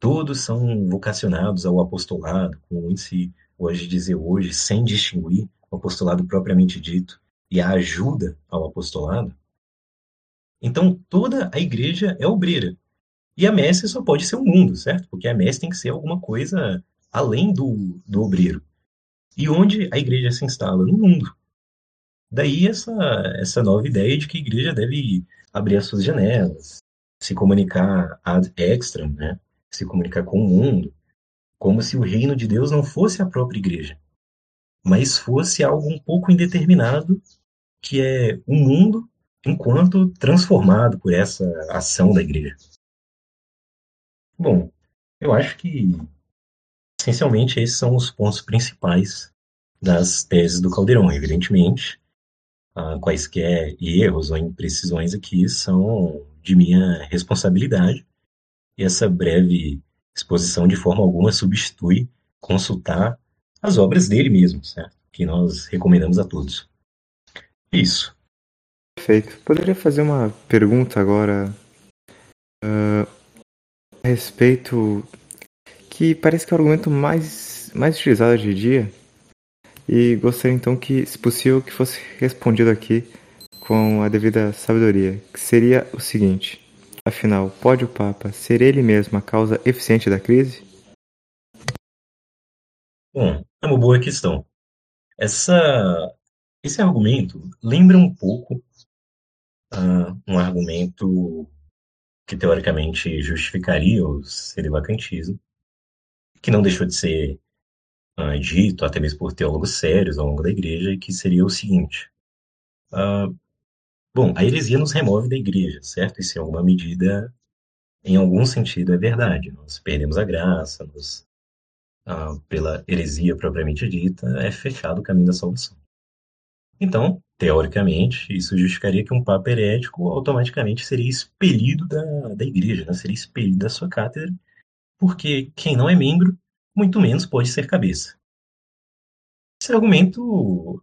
todos são vocacionados ao apostolado, como se hoje dizer hoje, sem distinguir o apostolado propriamente dito e a ajuda ao apostolado. Então, toda a igreja é obreira. E a messe só pode ser o mundo, certo? Porque a messe tem que ser alguma coisa além do, do obreiro. E onde a igreja se instala? No mundo. Daí essa, essa nova ideia de que a igreja deve abrir as suas janelas, se comunicar ad extra, né? se comunicar com o mundo, como se o reino de Deus não fosse a própria igreja, mas fosse algo um pouco indeterminado, que é o mundo enquanto transformado por essa ação da igreja. Bom, eu acho que essencialmente esses são os pontos principais das teses do Caldeirão. Evidentemente, uh, quaisquer erros ou imprecisões aqui são de minha responsabilidade. E essa breve exposição, de forma alguma, substitui consultar as obras dele mesmo, certo? Que nós recomendamos a todos. Isso. Perfeito. Poderia fazer uma pergunta agora uh, a respeito que parece que é o argumento mais, mais utilizado hoje em dia e gostaria então que, se possível, que fosse respondido aqui com a devida sabedoria, que seria o seguinte: afinal, pode o Papa ser ele mesmo a causa eficiente da crise? Bom, é uma boa questão. Essa, esse argumento lembra um pouco uh, um argumento que teoricamente justificaria o celibacantismo, que não deixou de ser uh, dito, até mesmo por teólogos sérios ao longo da igreja, que seria o seguinte: uh, bom, a heresia nos remove da igreja, certo? Isso em alguma medida, em algum sentido, é verdade. Nós perdemos a graça, nos, uh, pela heresia propriamente dita, é fechado o caminho da salvação. Então, teoricamente, isso justificaria que um papa herético automaticamente seria expelido da, da igreja, né? seria expelido da sua cátedra, porque quem não é membro muito menos pode ser cabeça. Esse argumento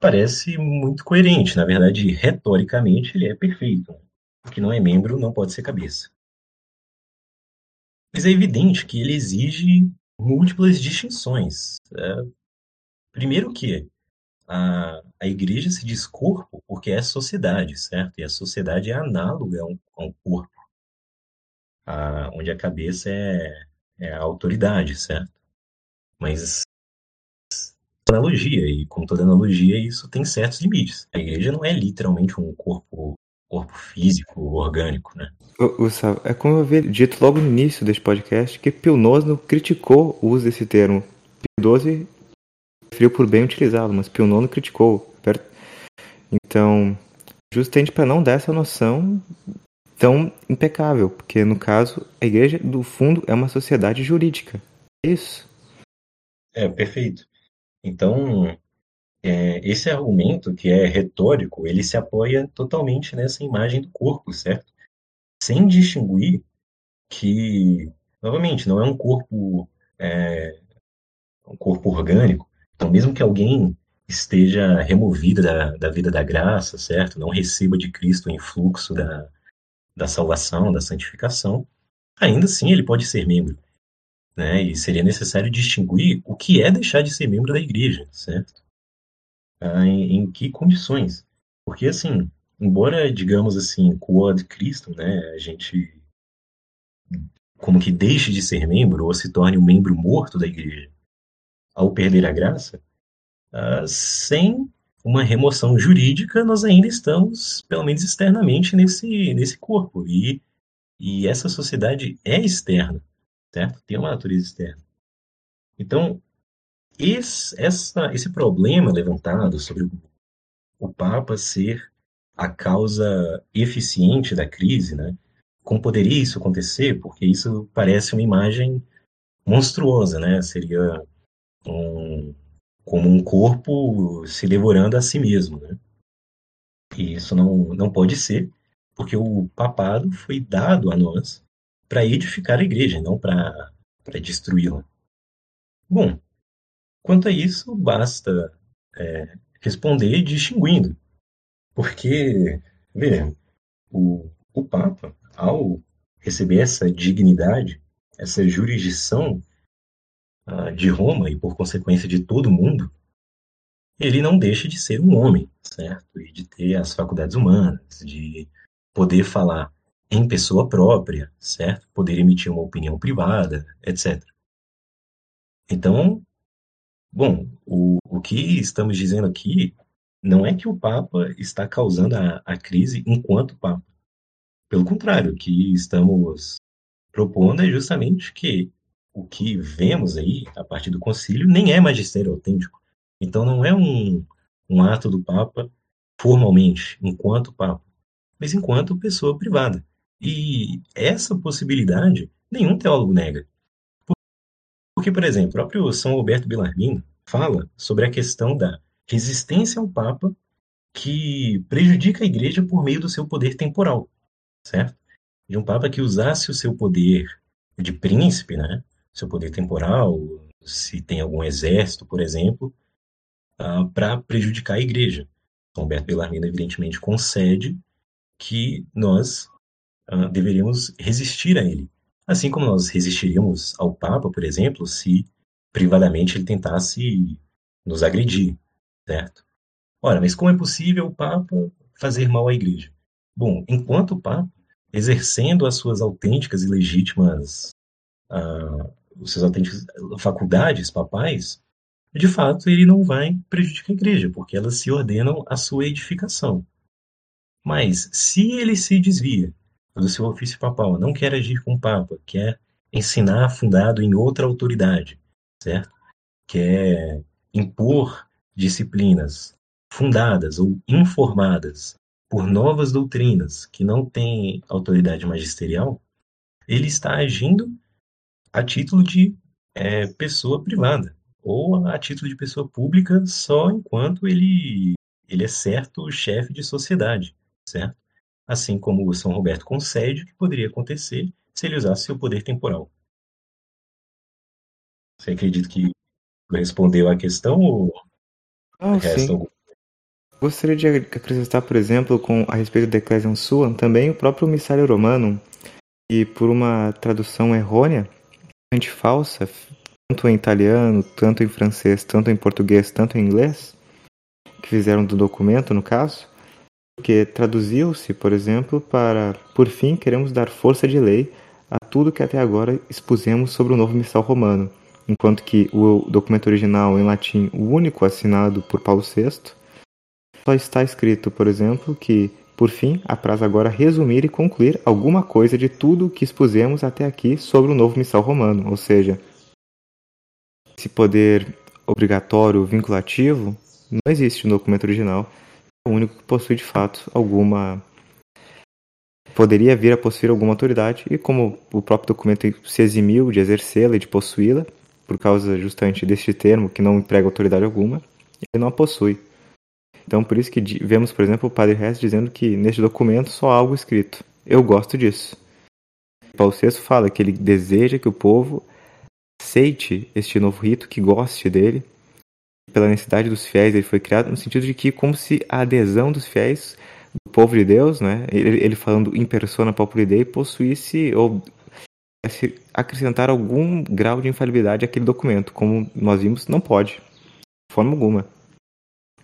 parece muito coerente, na verdade, retoricamente ele é perfeito. O que não é membro não pode ser cabeça. Mas é evidente que ele exige múltiplas distinções. É, primeiro que a, a igreja se diz corpo porque é sociedade, certo? E a sociedade é análoga a um, a um corpo, a, onde a cabeça é, é a autoridade, certo? Mas analogia, e como toda analogia, isso tem certos limites. A igreja não é literalmente um corpo corpo físico, orgânico, né? Gustavo, é como eu havia dito logo no início deste podcast que Pio IX criticou o uso desse termo. Pio XII preferiu por bem utilizá-lo, mas Pio IX criticou. Então, justamente para não dar essa noção tão impecável, porque no caso a igreja do fundo é uma sociedade jurídica. É isso. É, perfeito. Então, é, esse argumento que é retórico, ele se apoia totalmente nessa imagem do corpo, certo? Sem distinguir que, novamente, não é um corpo, é, um corpo orgânico. Então, mesmo que alguém esteja removido da, da vida da graça, certo? Não receba de Cristo o influxo da, da salvação, da santificação, ainda assim ele pode ser membro. Né? E seria necessário distinguir o que é deixar de ser membro da igreja, certo? Ah, em, em, que condições? Porque, assim, embora, digamos assim, quod Cristo, né, a gente como que deixe de ser membro ou se torne um membro morto da igreja ao perder a graça, ah, sem uma remoção jurídica, nós ainda estamos, pelo menos externamente, nesse, nesse corpo. E, e essa sociedade é externa, certo? Tem uma natureza externa. Então, esse, essa, esse problema levantado sobre o, Papa ser a causa eficiente da crise, né? Como poderia isso acontecer? Porque isso parece uma imagem monstruosa, né? Seria um, como um corpo se devorando a si mesmo. Né? E isso não, não pode ser, porque o papado foi dado a nós para edificar a igreja, não para destruí-la. Bom, quanto a isso, basta é, responder distinguindo. Porque, vê, o, o Papa, ao receber essa dignidade, essa jurisdição de Roma e, por consequência, de todo mundo, ele não deixa de ser um homem, certo? E de ter as faculdades humanas, de poder falar em pessoa própria, certo? Poder emitir uma opinião privada, etc. Então, bom, o, o que estamos dizendo aqui não é que o Papa está causando a, a crise enquanto Papa. Pelo contrário, o que estamos propondo é justamente que o que vemos aí, a partir do concílio, nem é magistério autêntico. Então não é um, um ato do Papa formalmente, enquanto Papa, mas enquanto pessoa privada. E essa possibilidade nenhum teólogo nega. Porque, por exemplo, o próprio São Roberto Bellarmino fala sobre a questão da resistência ao Papa que prejudica a igreja por meio do seu poder temporal, certo? De um Papa que usasse o seu poder de príncipe, né, seu poder temporal, se tem algum exército, por exemplo, uh, ah, para prejudicar a igreja. Então, Humberto Bellarmino, evidentemente, concede que nós uh, deveríamos resistir a ele. Assim como nós resistiríamos ao Papa, por exemplo, se privadamente ele tentasse nos agredir, certo? Ora, mas como é possível o Papa fazer mal à igreja? Bom, enquanto o Papa, exercendo as suas autênticas e legítimas uh, os seus autênticos faculdades papais, de fato ele não vai prejudicar a igreja, porque elas se ordenam à sua edificação. Mas se ele se desvia do seu ofício papal, não quer agir como papa, quer ensinar fundado em outra autoridade, certo? Quer impor disciplinas fundadas ou informadas por novas doutrinas que não têm autoridade magisterial, ele está agindo a título de é, pessoa privada ou a título de pessoa pública só enquanto ele, ele é certo chefe de sociedade, certo? Assim como o São Roberto concede que poderia acontecer se ele usasse seu poder temporal. Você acredita que respondeu à questão ou ah, resta algum... Gostaria de acrescentar, por exemplo, com a respeito da Ecclesiam Suam, também o próprio Missário Romano, e por uma tradução errônea, falsa, tanto em italiano, tanto em francês, tanto em português, tanto em inglês, que fizeram do documento, no caso, que traduziu-se, por exemplo, para, por fim, queremos dar força de lei a tudo que até agora expusemos sobre o novo missal romano, enquanto que o documento original em latim, o único assinado por Paulo VI, só está escrito, por exemplo, que Por fim, apraz agora resumir e concluir alguma coisa de tudo o que expusemos até aqui sobre o novo missal romano, ou seja, esse poder obrigatório vinculativo não existe no documento original, é o único que possui de fato alguma poderia vir a possuir alguma autoridade e como o próprio documento se eximiu de exercê-la e de possuí-la por causa justamente deste termo que não emprega autoridade alguma, ele não a possui. Então, por isso que vemos, por exemplo, o Padre Hess dizendo que neste documento só há algo escrito. Eu gosto disso. Paulo VI fala que ele deseja que o povo aceite este novo rito, que goste dele. Pela necessidade dos fiéis, ele foi criado no sentido de que, como se a adesão dos fiéis, do povo de Deus, né, ele, ele falando em persona populi Dei, possuísse ou acrescentar algum grau de infalibilidade àquele documento. Como nós vimos, não pode, de forma alguma.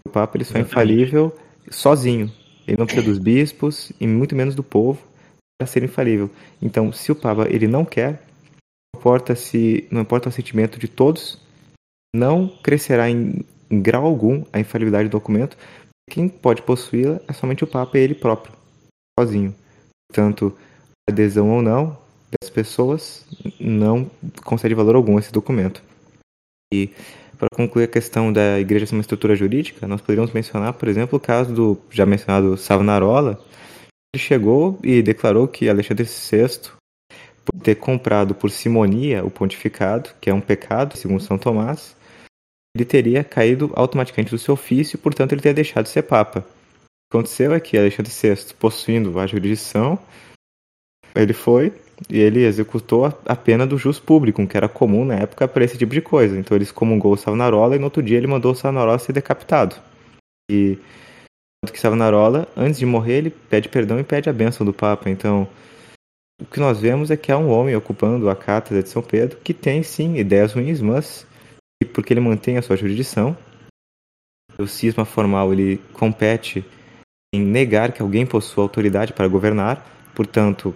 O Papa ele só é infalível sozinho. Ele não precisa dos bispos e muito menos do povo para ser infalível. Então, se o Papa ele não quer, não importa se não importa o sentimento de todos, não crescerá em, em grau algum a infalibilidade do documento. Quem pode possuí-la é somente o Papa e ele próprio, sozinho. Portanto, adesão ou não das pessoas não concede valor algum a esse documento. E para concluir a questão da igreja ser uma estrutura jurídica, nós poderíamos mencionar, por exemplo, o caso do já mencionado Savonarola. Ele chegou e declarou que Alexandre VI, por ter comprado por simonia o pontificado, que é um pecado, segundo São Tomás, ele teria caído automaticamente do seu ofício, portanto ele teria deixado de ser papa. O que aconteceu é que Alexandre VI, possuindo a jurisdição, ele foi e ele executou a pena do jus público, que era comum na época para esse tipo de coisa. Então ele excomungou o Savonarola e no outro dia ele mandou o Savonarola ser decapitado. E tanto que Savonarola, antes de morrer, ele pede perdão e pede a bênção do Papa. Então, o que nós vemos é que há um homem ocupando a cátedra de São Pedro que tem sim ideias ruins, mas porque ele mantém a sua jurisdição, o cisma formal ele compete em negar que alguém possua autoridade para governar, portanto,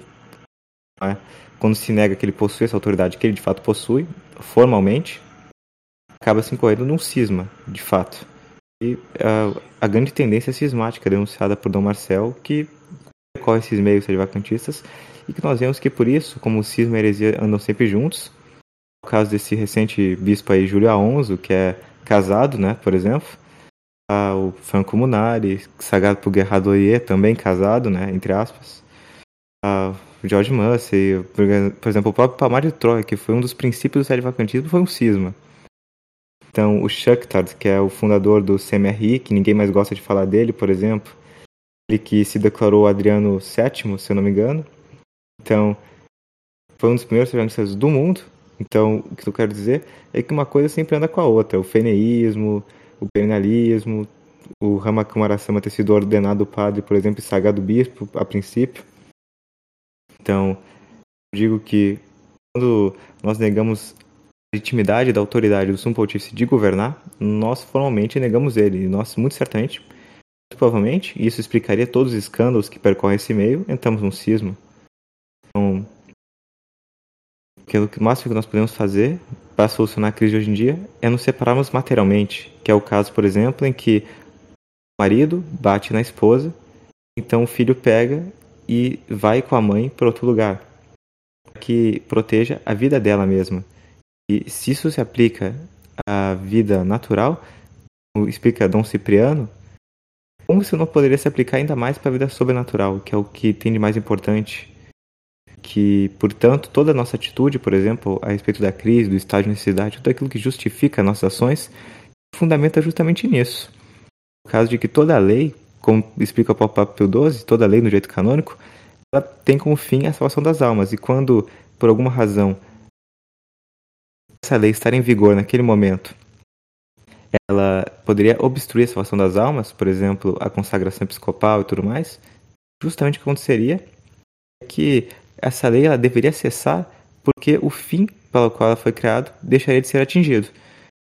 né? Quando se nega que ele possui essa autoridade que ele de fato possui, formalmente, acaba se incorrendo num cisma, de fato. E uh, a grande tendência cismática denunciada por Dom Marcel, que recorre esses meios sedvacantistas, e que nós vemos que por isso, como o cisma e a heresia andam sempre juntos, no caso desse recente bispo aí, Júlio Aonzo, que é casado, né, por exemplo, uh, o Franco Munari, sagrado por Guerradoyer, também casado, né, entre aspas, uh, George Mussey, por exemplo, o próprio Palmar de Troia, que foi um dos princípios do sedvacantismo, foi um cisma. Então, o Schuchtard, que é o fundador do CMRI, que ninguém mais gosta de falar dele, por exemplo, ele que se declarou Adriano VII, se eu não me engano. Então, foi um dos primeiros sedvacantistas do mundo. Então, o que eu quero dizer é que uma coisa sempre anda com a outra. O feneísmo, o perennialismo, o Ramakumarasama ter sido ordenado padre, por exemplo, e sagrado bispo, a princípio. Então, digo que quando nós negamos a legitimidade da autoridade do sumo pontífice de governar, nós formalmente negamos ele. E nós, muito certamente, muito provavelmente, e isso explicaria todos os escândalos que percorrem esse meio, entramos num cisma. Então, o máximo que nós podemos fazer para solucionar a crise de hoje em dia é nos separarmos materialmente, que é o caso, por exemplo, em que o marido bate na esposa, então o filho pega e vai com a mãe para outro lugar que proteja a vida dela mesma. E se isso se aplica à vida natural, explica Dom Cipriano, como isso não poderia se aplicar ainda mais para a vida sobrenatural, que é o que tem de mais importante? Que, portanto, toda a nossa atitude, por exemplo, a respeito da crise, do estado de necessidade, tudo aquilo que justifica nossas ações, fundamenta justamente nisso. No caso de que toda a lei como explica o Papa Pio XII, toda lei no direito canônico, ela tem como fim a salvação das almas. E quando, por alguma razão, essa lei estar em vigor naquele momento, ela poderia obstruir a salvação das almas, por exemplo, a consagração episcopal e tudo mais, justamente o que aconteceria é que essa lei ela deveria cessar porque o fim pelo qual ela foi criada deixaria de ser atingido.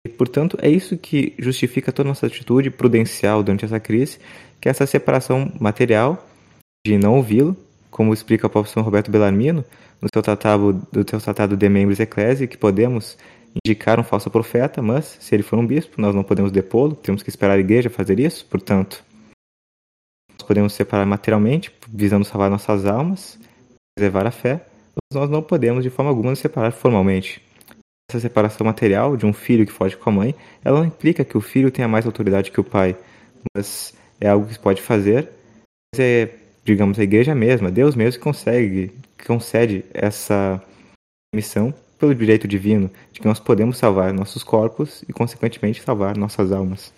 E, portanto, é isso que justifica toda a nossa atitude prudencial durante essa crise, que é essa separação material de não ouvi-lo, como explica o São Roberto Bellarmino no seu tratado, do seu tratado de Membros Ecclesiae, que podemos indicar um falso profeta, mas se ele for um bispo, nós não podemos depô-lo, temos que esperar a igreja fazer isso, portanto, nós podemos separar materialmente, visando salvar nossas almas, preservar a fé, mas nós não podemos de forma alguma nos separar formalmente. Essa separação material de um filho que foge com a mãe, ela não implica que o filho tenha mais autoridade que o pai, mas é algo que se pode fazer. Mas é, digamos, a igreja mesma, Deus mesmo que consegue, que concede essa missão pelo direito divino de que nós podemos salvar nossos corpos e, consequentemente, salvar nossas almas.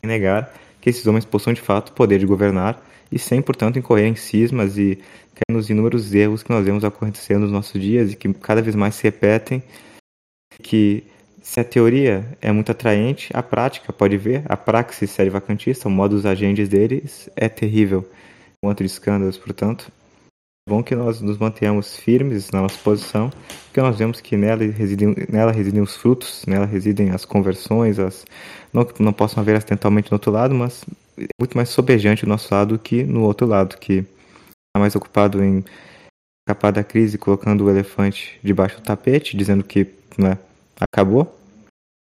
Sem negar que esses homens possuem de fato o poder de governar e sem, portanto, incorrer em cismas e cair nos inúmeros erros que nós vemos acontecendo nos nossos dias e que cada vez mais se repetem. Que se a teoria é muito atraente, a prática, pode ver, a praxis série vacantista, o modus agendis deles é terrível. Quanto de escândalos, portanto, bom que nós nos mantenhamos firmes na nossa posição, porque nós vemos que nela residem, nela residem os frutos, nela residem as conversões, as não não possam haver acidentalmente no outro lado, mas é muito mais sobejante do nosso lado que no outro lado, que está mais ocupado em escapar da crise, colocando o elefante debaixo do tapete, dizendo que né, acabou,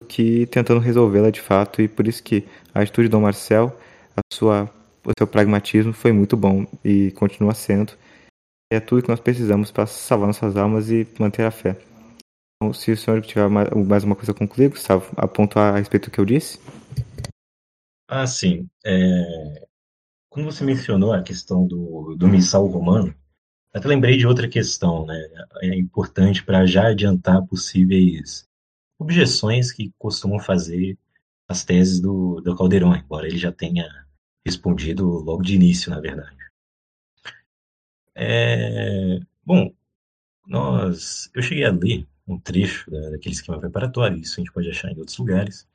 que tentando resolvê-la de fato, e por isso que a atitude de Dom Marcel, a sua, o seu pragmatismo foi muito bom e continua sendo é tudo que nós precisamos para salvar nossas almas e manter a fé. Então, se o senhor tiver mais uma coisa a concluir, Gustavo, a a respeito do que eu disse? Ah, sim. É... Quando você mencionou a questão do, do missal romano, até lembrei de outra questão, né? É importante para já adiantar possíveis objeções que costumam fazer as teses do, do Caldeirão, embora ele já tenha respondido logo de início, na verdade. É, bom, nós, eu cheguei a ler um trecho da, daquele esquema preparatório, isso a gente pode achar em outros lugares,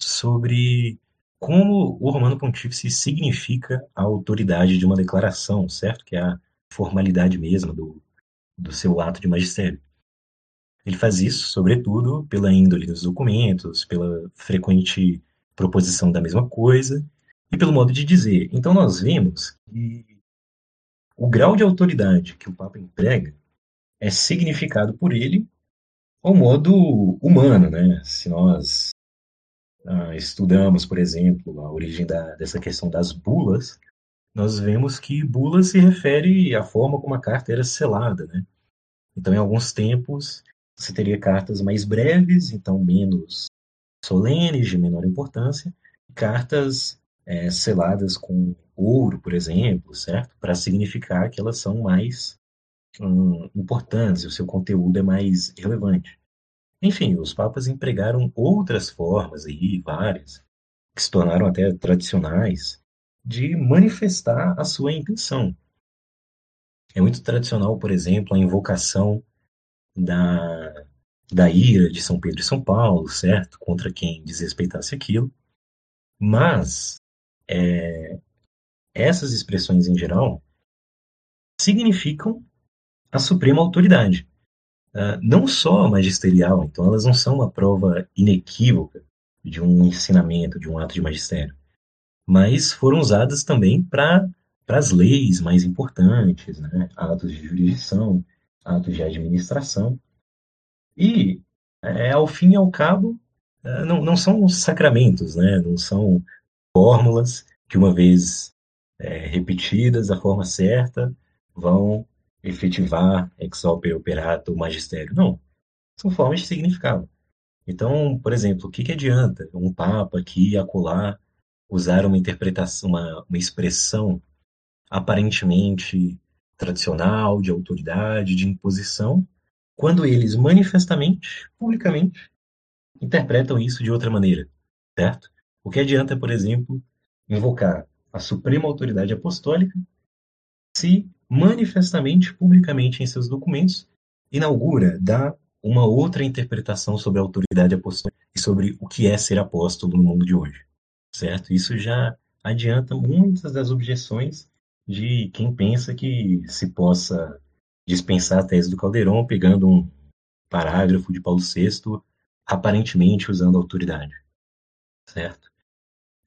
sobre como o Romano Pontífice significa a autoridade de uma declaração, certo? Que é a formalidade mesma do, do seu ato de magistério. Ele faz isso, sobretudo, pela índole dos documentos, pela frequente proposição da mesma coisa e pelo modo de dizer. Então, nós vemos que o grau de autoridade que o Papa emprega é significado por ele ao modo humano, né? Se nós ah, estudamos, por exemplo, a origem da, dessa questão das bulas, nós vemos que bula se refere à forma como a carta era selada, né? Então, em alguns tempos, você teria cartas mais breves, então menos solenes, de menor importância, cartas é, seladas com ouro, por exemplo, certo? Para significar que elas são mais hum, importantes, o seu conteúdo é mais relevante. Enfim, os papas empregaram outras formas aí, várias, que se tornaram até tradicionais, de manifestar a sua intenção. É muito tradicional, por exemplo, a invocação da, da ira de São Pedro e São Paulo, certo? Contra quem desrespeitasse aquilo. Mas é, essas expressões em geral significam a suprema autoridade. Uh, não só magisterial, então elas não são uma prova inequívoca de um ensinamento, de um ato de magistério, mas foram usadas também para as leis mais importantes, né? atos de jurisdição, atos de administração. E, é, ao fim e ao cabo, uh, não, não são sacramentos, né? não são fórmulas que, uma vez é, repetidas da forma certa, vão efetivar ex opere operato magistério. Não. São formas de significado. Então, por exemplo, o que, que adianta um papa aqui e acolá usar uma interpretação, uma, uma expressão aparentemente tradicional, de autoridade, de imposição, quando eles manifestamente, publicamente, interpretam isso de outra maneira, certo? O que adianta, por exemplo, invocar a suprema autoridade apostólica se manifestamente, publicamente em seus documentos, inaugura, dá uma outra interpretação sobre a autoridade apostólica e sobre o que é ser apóstolo no mundo de hoje, certo? Isso já adianta muitas das objeções de quem pensa que se possa dispensar a tese do Caldeirão pegando um parágrafo de Paulo VI, aparentemente usando autoridade, certo?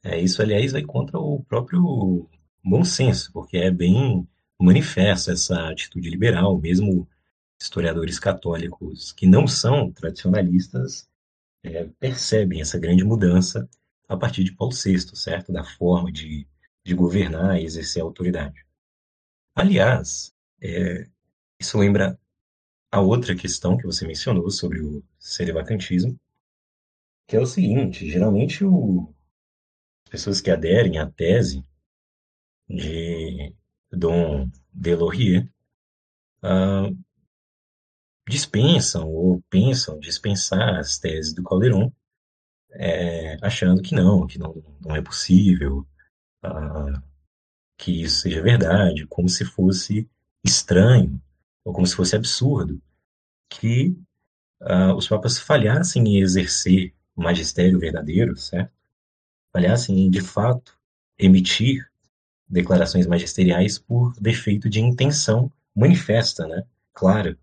É, isso, aliás, vai contra o próprio bom senso, porque é bem manifesta essa atitude liberal, mesmo historiadores católicos que não são tradicionalistas é, percebem essa grande mudança a partir de Paulo VI, certo? Da forma de de governar e exercer autoridade. Aliás, é, isso lembra a outra questão que você mencionou sobre o serivacantismo, que é o seguinte: geralmente o, as pessoas que aderem à tese de Dom Delorier uh, dispensam ou pensam dispensar as teses do Calderon, é, achando que não, que não, não é possível uh, que isso seja verdade, como se fosse estranho ou como se fosse absurdo que uh, os papas falhassem em exercer o magistério verdadeiro, certo? Falhassem em, de fato, emitir declarações magisteriais por defeito de intenção manifesta, né? Clara,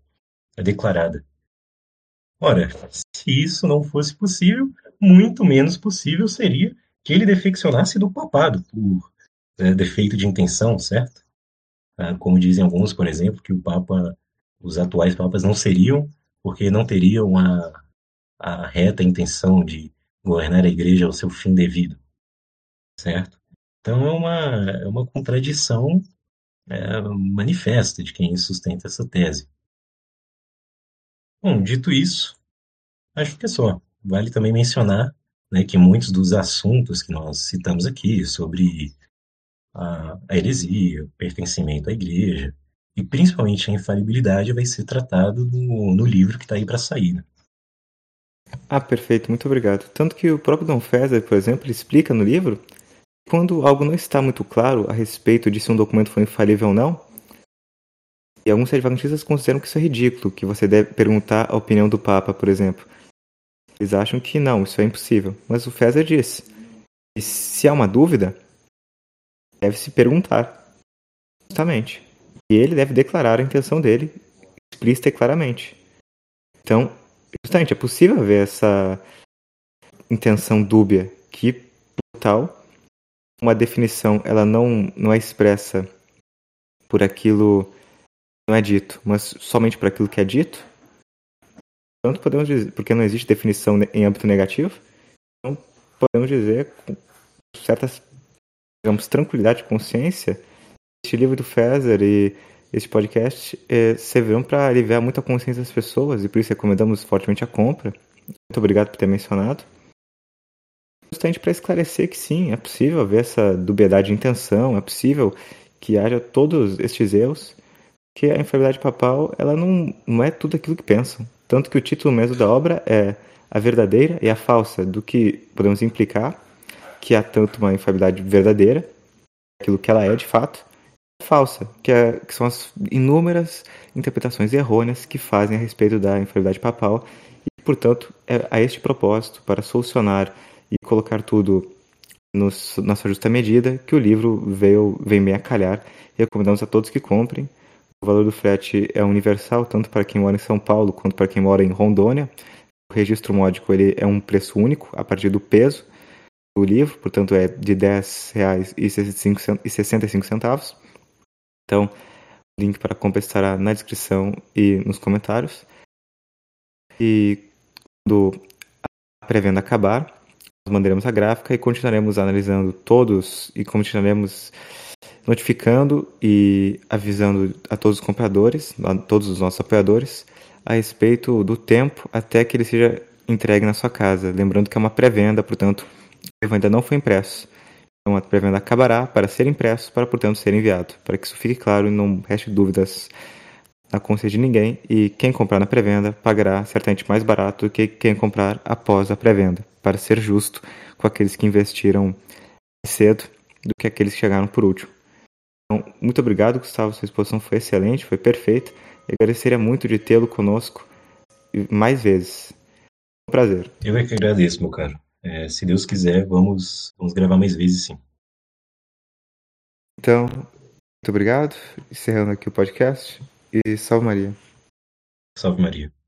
declarada. Ora, se isso não fosse possível, muito menos possível seria que ele defeccionasse do papado por é, defeito de intenção, certo? Ah, como dizem alguns, por exemplo, que o Papa, os atuais papas não seriam porque não teriam a, a reta intenção de governar a igreja ao seu fim devido, certo? Então é uma, é uma contradição é, manifesta de quem sustenta essa tese. Bom, dito isso, acho que é só. Vale também mencionar né, que muitos dos assuntos que nós citamos aqui sobre a, a heresia, o pertencimento à igreja, e principalmente a infalibilidade vai ser tratado no, no livro que está aí para sair. Né? Ah, perfeito, muito obrigado. Tanto que o próprio Dom Fésar, por exemplo, explica no livro quando algo não está muito claro a respeito de se um documento foi infalível ou não, e alguns advogatistas consideram que isso é ridículo, que você deve perguntar a opinião do Papa, por exemplo. Eles acham que não, isso é impossível. Mas o Fésar diz: se há uma dúvida, deve-se perguntar. Justamente. E ele deve declarar a intenção dele explícita e claramente. Então, justamente, é possível ver essa intenção dúbia que, por tal, uma definição ela não, não é expressa por aquilo não é dito, mas somente por aquilo que é dito, tanto podemos dizer, porque não existe definição em âmbito negativo, então podemos dizer com certa, digamos, tranquilidade de consciência, este livro do Fezer e este podcast é, servirão para aliviar muito a consciência das pessoas e por isso recomendamos fortemente a compra. Muito obrigado por ter mencionado justamente para esclarecer que sim, é possível haver essa dubiedade de intenção, é possível que haja todos estes erros, que a infalibilidade papal ela não, não é tudo aquilo que pensam. Tanto que o título mesmo da obra é a verdadeira e a falsa, do que podemos implicar que há tanto uma infalibilidade verdadeira, aquilo que ela é de fato, falsa, que, é, que são as inúmeras interpretações errôneas que fazem a respeito da infalibilidade papal e, portanto, é a este propósito, para solucionar e colocar tudo no, na sua justa medida, que o livro veio, vem bem a calhar. Recomendamos a todos que comprem. O valor do frete é universal, tanto para quem mora em São Paulo quanto para quem mora em Rondônia. O registro módico ele é um preço único a partir do peso do livro, portanto é de R$ 10,65. Então, o link para compra estará na descrição e nos comentários. E quando a pré-venda acabar, nós mandaremos a gráfica e continuaremos analisando todos e continuaremos notificando e avisando a todos os compradores, a todos os nossos apoiadores, a respeito do tempo até que ele seja entregue na sua casa. Lembrando que é uma pré-venda, portanto, o livro ainda não foi impresso. Então a pré-venda acabará para ser impresso, para, portanto, ser enviado. Para que isso fique claro e não reste dúvidas na consciência de ninguém. E quem comprar na pré-venda pagará certamente mais barato do que quem comprar após a pré-venda para ser justo com aqueles que investiram cedo do que aqueles que chegaram por último. Então, muito obrigado, Gustavo. Sua exposição foi excelente, foi perfeita. Eu agradeceria muito de tê-lo conosco mais vezes. Um prazer. Eu é que agradeço, meu caro. É, se Deus quiser, vamos, vamos gravar mais vezes sim. Então, muito obrigado. Encerrando aqui o podcast. E salve Maria. Salve Maria.